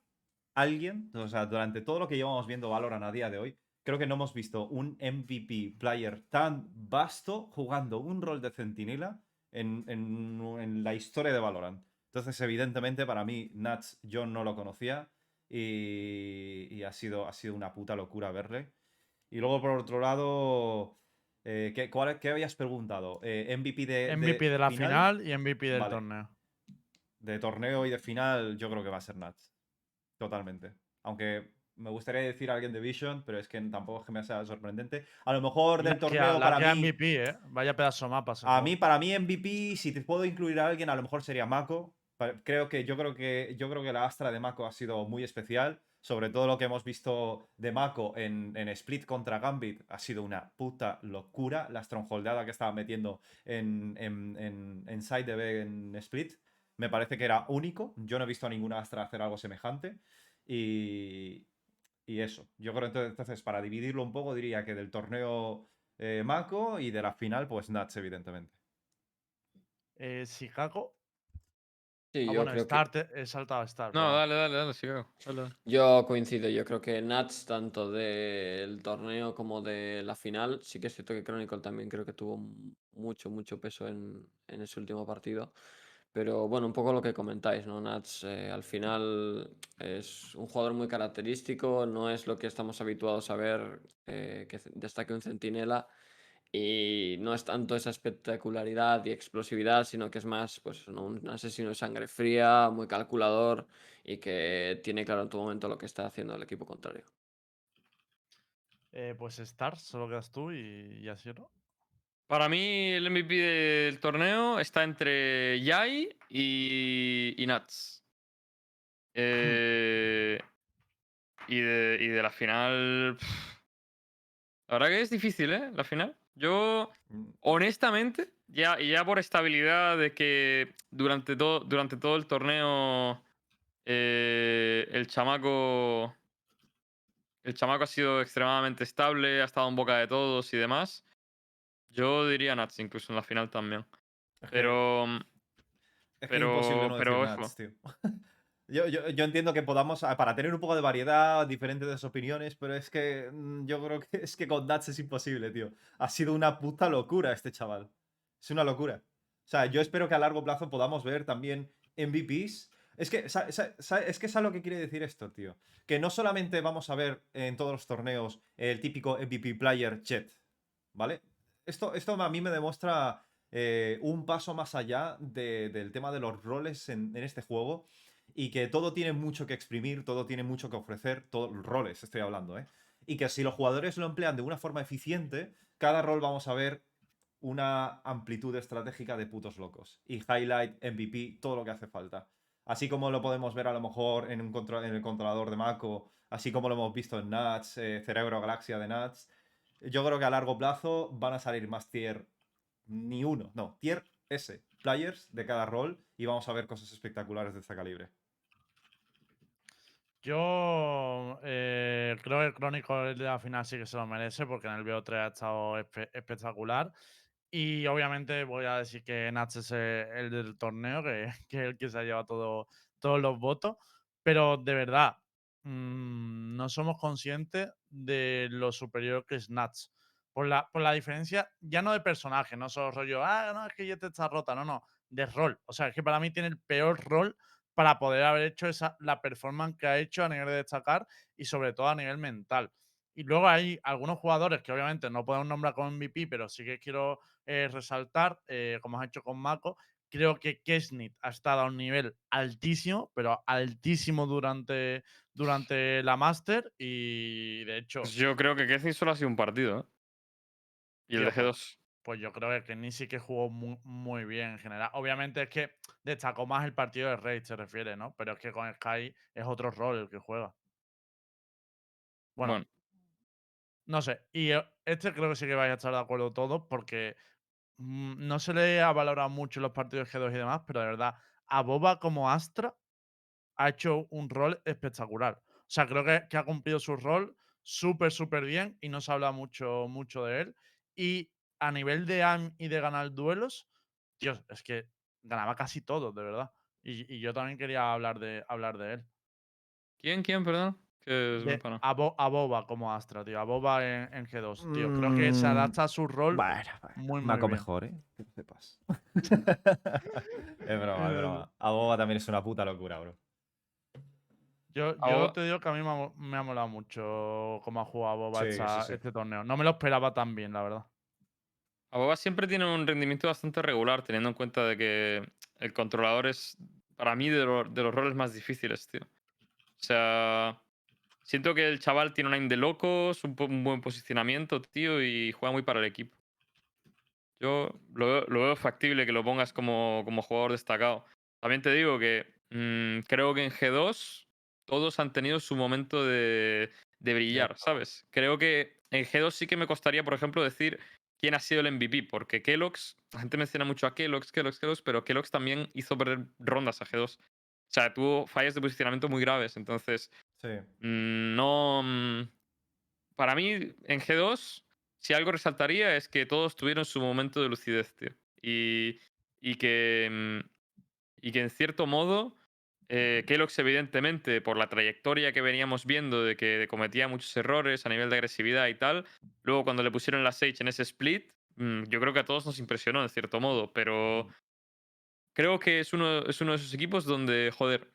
alguien, o sea, durante todo lo que llevamos viendo Valorant a día de hoy, creo que no hemos visto un MVP player tan vasto jugando un rol de centinela en, en- en la historia de Valorant. Entonces, evidentemente, para mí, Nats yo no lo conocía y, y ha, sido, ha sido una puta locura verle. Y luego, por otro lado, eh, ¿qué, cuál- qué habías preguntado? Eh, MVP de, MVP de la final, y MVP del Vale. torneo. De torneo y de final, yo creo que va a ser Nats. Totalmente. Aunque me gustaría decir a alguien de Vision, pero es que tampoco es que me sea sorprendente. A lo mejor del La que- torneo la para mí. MVP, ¿eh? Vaya pedazo mapa. A mí, para mí, MVP, si te puedo incluir a alguien, a lo mejor sería Mako. Creo que, yo creo que, yo creo que la Astra de Mako ha sido muy especial. Sobre todo lo que hemos visto de Mako en, en Split contra Gambit ha sido una puta locura. La strongholdeada que estaba metiendo en, en, en, en side de B en Split me parece que era único. Yo no he visto a ninguna Astra hacer algo semejante. Y, y eso. Yo creo entonces, entonces, para dividirlo un poco, diría que del torneo eh, Mako y de la final, pues Nats, evidentemente. Eh, Chicago. Sí, Ah, yo bueno, creo que- he saltado a Star. No, dale, dale, dale, sigo. Dale. Yo coincido, yo creo que Nats, tanto del torneo como de la final, sí que es cierto que Chronicle también creo que tuvo mucho, mucho peso en, en ese último partido. Pero bueno, un poco lo que comentáis, ¿no? Nats eh, al final es un jugador muy característico, no es lo que estamos habituados a ver eh, que destaque un centinela. Y no es tanto esa espectacularidad y explosividad, sino que es más pues, un asesino de sangre fría, muy calculador y que tiene claro en todo momento lo que está haciendo el equipo contrario. Eh, pues Star, solo quedas tú y, y así, ¿no? Para mí, el MVP del torneo está entre Yai y, y Nats. Eh, y, de, y de la final. La verdad que es difícil, ¿eh? La final. Yo, Mm, honestamente, ya, ya por estabilidad de que durante, todo durante todo el torneo eh, el chamaco. El chamaco ha sido extremadamente estable, ha estado en boca de todos y demás. Yo diría Nats incluso en la final también. Es Pero mm, es que pero- imposible no pero. Nats, tío. <laughs> Yo, yo, yo entiendo que podamos, para tener un poco de variedad, diferentes opiniones, pero es que mm, yo creo que <laughs> es que con Nats es imposible, tío. Ha sido una puta locura este chaval. Es una locura. O sea, yo espero que a largo plazo podamos ver también MVPs. Es que, es que ¿sabes lo que quiere decir esto, tío? Que no solamente vamos a ver en todos los torneos el típico MVP player Jet, ¿vale? Esto, esto a mí me demuestra eh, un paso más allá de- del tema de los roles en, este juego y que todo tiene mucho que exprimir, todo tiene mucho que ofrecer, todos roles estoy hablando, ¿eh? Y que si los jugadores lo emplean de una forma eficiente, cada rol vamos a ver una amplitud estratégica de putos locos. Y highlight, MVP, todo lo que hace falta. Así como lo podemos ver a lo mejor en, un contro- en el controlador de Mako, así como lo hemos visto en Nuts, eh, Cerebro Galaxia de Nuts. Yo creo que a largo plazo van a salir más tier ni uno, no, tier S players de cada rol y vamos a ver cosas espectaculares de este calibre. Yo eh, creo que el Crónico de la final sí que se lo merece porque en el BO3 ha estado espe- espectacular. Y obviamente voy a decir que Nats es eh, el del torneo, que, <laughs> es el que se ha llevado todo, todos los votos. Pero de verdad, mm, no somos conscientes de lo superior que es Nats. Por la, por la diferencia, ya no de personaje, no solo rollo, ah, no, es que ya te está rota, no, no, de rol. O sea, es que para mí tiene el peor rol para poder haber hecho esa, la performance que ha hecho a nivel de destacar y sobre todo a nivel mental. Y luego hay algunos jugadores que obviamente no podemos nombrar como MVP, pero sí que quiero eh, resaltar, eh, como has hecho con Mako, creo que Kesnit ha estado a un nivel altísimo, pero altísimo durante, durante la Master y de hecho, pues yo creo que Kesney solo ha sido un partido, ¿eh? Y el de Tío, G2. pues yo creo que Kesnit sí que jugó muy, muy bien en general. Obviamente es que destacó más el partido de Raid, se refiere, ¿no? Pero es que con Sky es otro rol el que juega. Bueno, Bueno, No sé, y eh, este creo que sí que vais a estar de acuerdo todos porque no se le ha valorado mucho los partidos G2 y demás, pero de verdad, a Boba como Astra ha hecho un rol espectacular. O sea, creo que, ha cumplido su rol súper, súper bien y no se habla mucho, mucho de él. Y a nivel de AM y de ganar duelos, Dios, es que ganaba casi todos, de verdad. Y, y yo también quería hablar de, hablar de él. ¿quién, quién, perdón? Que es De- a, Bo- a Boba como Astra, tío. A Boba en, en G2, tío. Creo que se Mm, adapta a su rol. muy, bien. mejor, ¿eh? Que sepas. <laughs> es broma, es broma. A Boba también es una puta locura, bro. Yo, yo Boba- te digo que a mí me ha, mo- me ha molado mucho cómo ha jugado Boba Sí, esta- sí, sí. este torneo. No me lo esperaba tan bien, la verdad. A Boba siempre tiene un rendimiento bastante regular, teniendo en cuenta de que el controlador es, para mí, de, lo- de los roles más difíciles, tío. O sea, siento que el chaval tiene una aim de locos, un, buen posicionamiento, tío, y juega muy para el equipo. Yo lo veo, lo veo factible que lo pongas como, como jugador destacado. También te digo que mm, creo que en G2 todos han tenido su momento de, de brillar, ¿sabes? Creo que en G2 sí que me costaría, por ejemplo, decir quién ha sido el MVP, porque Kellogg's, la gente menciona mucho a Kellogg's, Kellogg's, Kellogg's, pero Kellogg's también hizo perder rondas a G2. O sea, tuvo fallas de posicionamiento muy graves, entonces Sí. Mm, No. mm, Para mí, en G2, si algo resaltaría es que todos tuvieron su momento de lucidez, tío. Y, y que. mm, Y que en cierto modo. Eh, Kellogg's, evidentemente, por la trayectoria que veníamos viendo de que cometía muchos errores a nivel de agresividad y tal, luego cuando le pusieron la Sage en ese split, yo creo que a todos nos impresionó en cierto modo, pero creo que es uno, es uno de esos equipos donde, joder,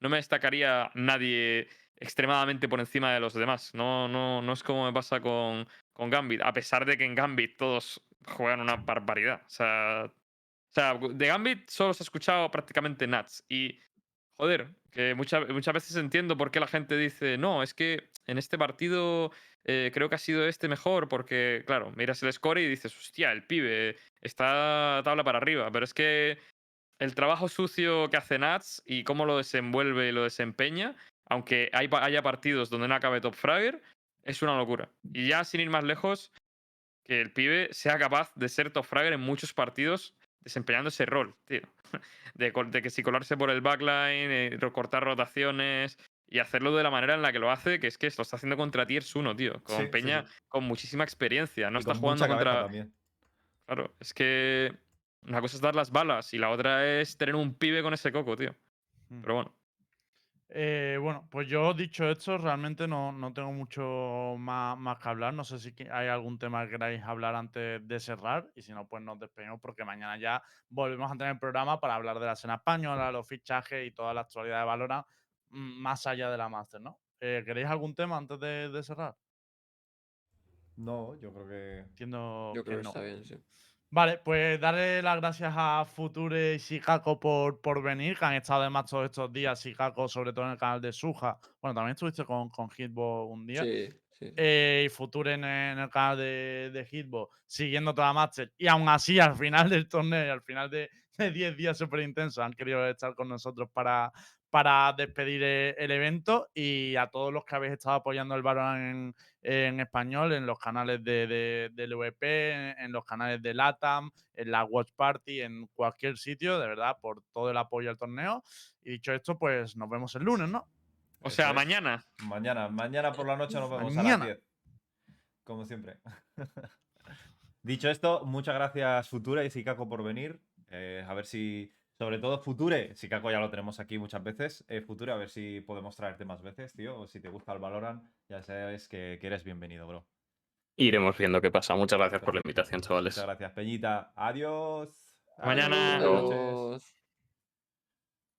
no me destacaría nadie extremadamente por encima de los demás. No, no, no es como me pasa con, con Gambit, a pesar de que en Gambit todos juegan una barbaridad. O sea, o sea, de Gambit solo se ha escuchado prácticamente Nats. Y, joder, que muchas muchas veces entiendo por qué la gente dice, no, es que en este partido eh, creo que ha sido este mejor, porque, claro, miras el score y dices, hostia, el pibe está tabla para arriba. Pero es que el trabajo sucio que hace Nats y cómo lo desenvuelve y lo desempeña, aunque hay, haya partidos donde no acabe top fragger, es una locura. Y ya sin ir más lejos, que el pibe sea capaz de ser top fragger en muchos partidos desempeñando ese rol, tío. <laughs> De, que si colarse por el backline, eh, recortar rotaciones y hacerlo de la manera en la que lo hace, que es que lo está haciendo contra Tiers 1, tío. Con Sí, Peña sí. con muchísima experiencia. No Y está con jugando contra. también. Claro, es que una cosa es dar las balas y la otra es tener un pibe con ese coco, tío. Mm. Pero bueno. Eh, bueno, pues yo dicho esto, realmente no, no tengo mucho más, más que hablar. No sé si hay algún tema que queráis hablar antes de cerrar. Y si no, pues nos despedimos porque mañana ya volvemos a tener el programa para hablar de la escena española, los fichajes y toda la actualidad de Valorant mm, más allá de la Master, ¿no? Eh, ¿Queréis algún tema antes de, de cerrar? No, yo creo que. Entiendo Yo creo que no. está bien, sí. Vale, pues darle las gracias a Future y Shikako por, por venir, que han estado además todos estos días, Shikako, sobre todo en el canal de Suja. Bueno, también estuviste con, con Hitbox un día. Sí, sí. eh, y Future en, en el canal de, de Hitbox, siguiendo toda Master. Y aún así, al final del torneo, y al final de, de 10 días súper intensos, han querido estar con nosotros para, para despedir eh, el evento. Y a todos los que habéis estado apoyando el Valorant en, en español, en los canales de, de- del VP, en, en los canales de LATAM, en la Watch Party, en cualquier sitio, de verdad, por todo el apoyo al torneo. Y dicho esto, pues nos vemos el lunes, ¿no? O Eso sea, es. mañana. Mañana, mañana por la noche nos vemos a las 10. Como siempre. <laughs> Dicho esto, muchas gracias Future y Sikako por venir. Eh, a ver si, sobre todo Future, Sikako ya lo tenemos aquí muchas veces. Eh, Future, a ver si podemos traerte más veces, tío. O si te gusta el Valorant, ya sabes que, que eres bienvenido, bro. Iremos viendo qué pasa. Muchas gracias por la invitación, chavales. Muchas gracias, Peñita. Adiós. Mañana. Adiós. Buenas noches. Adiós.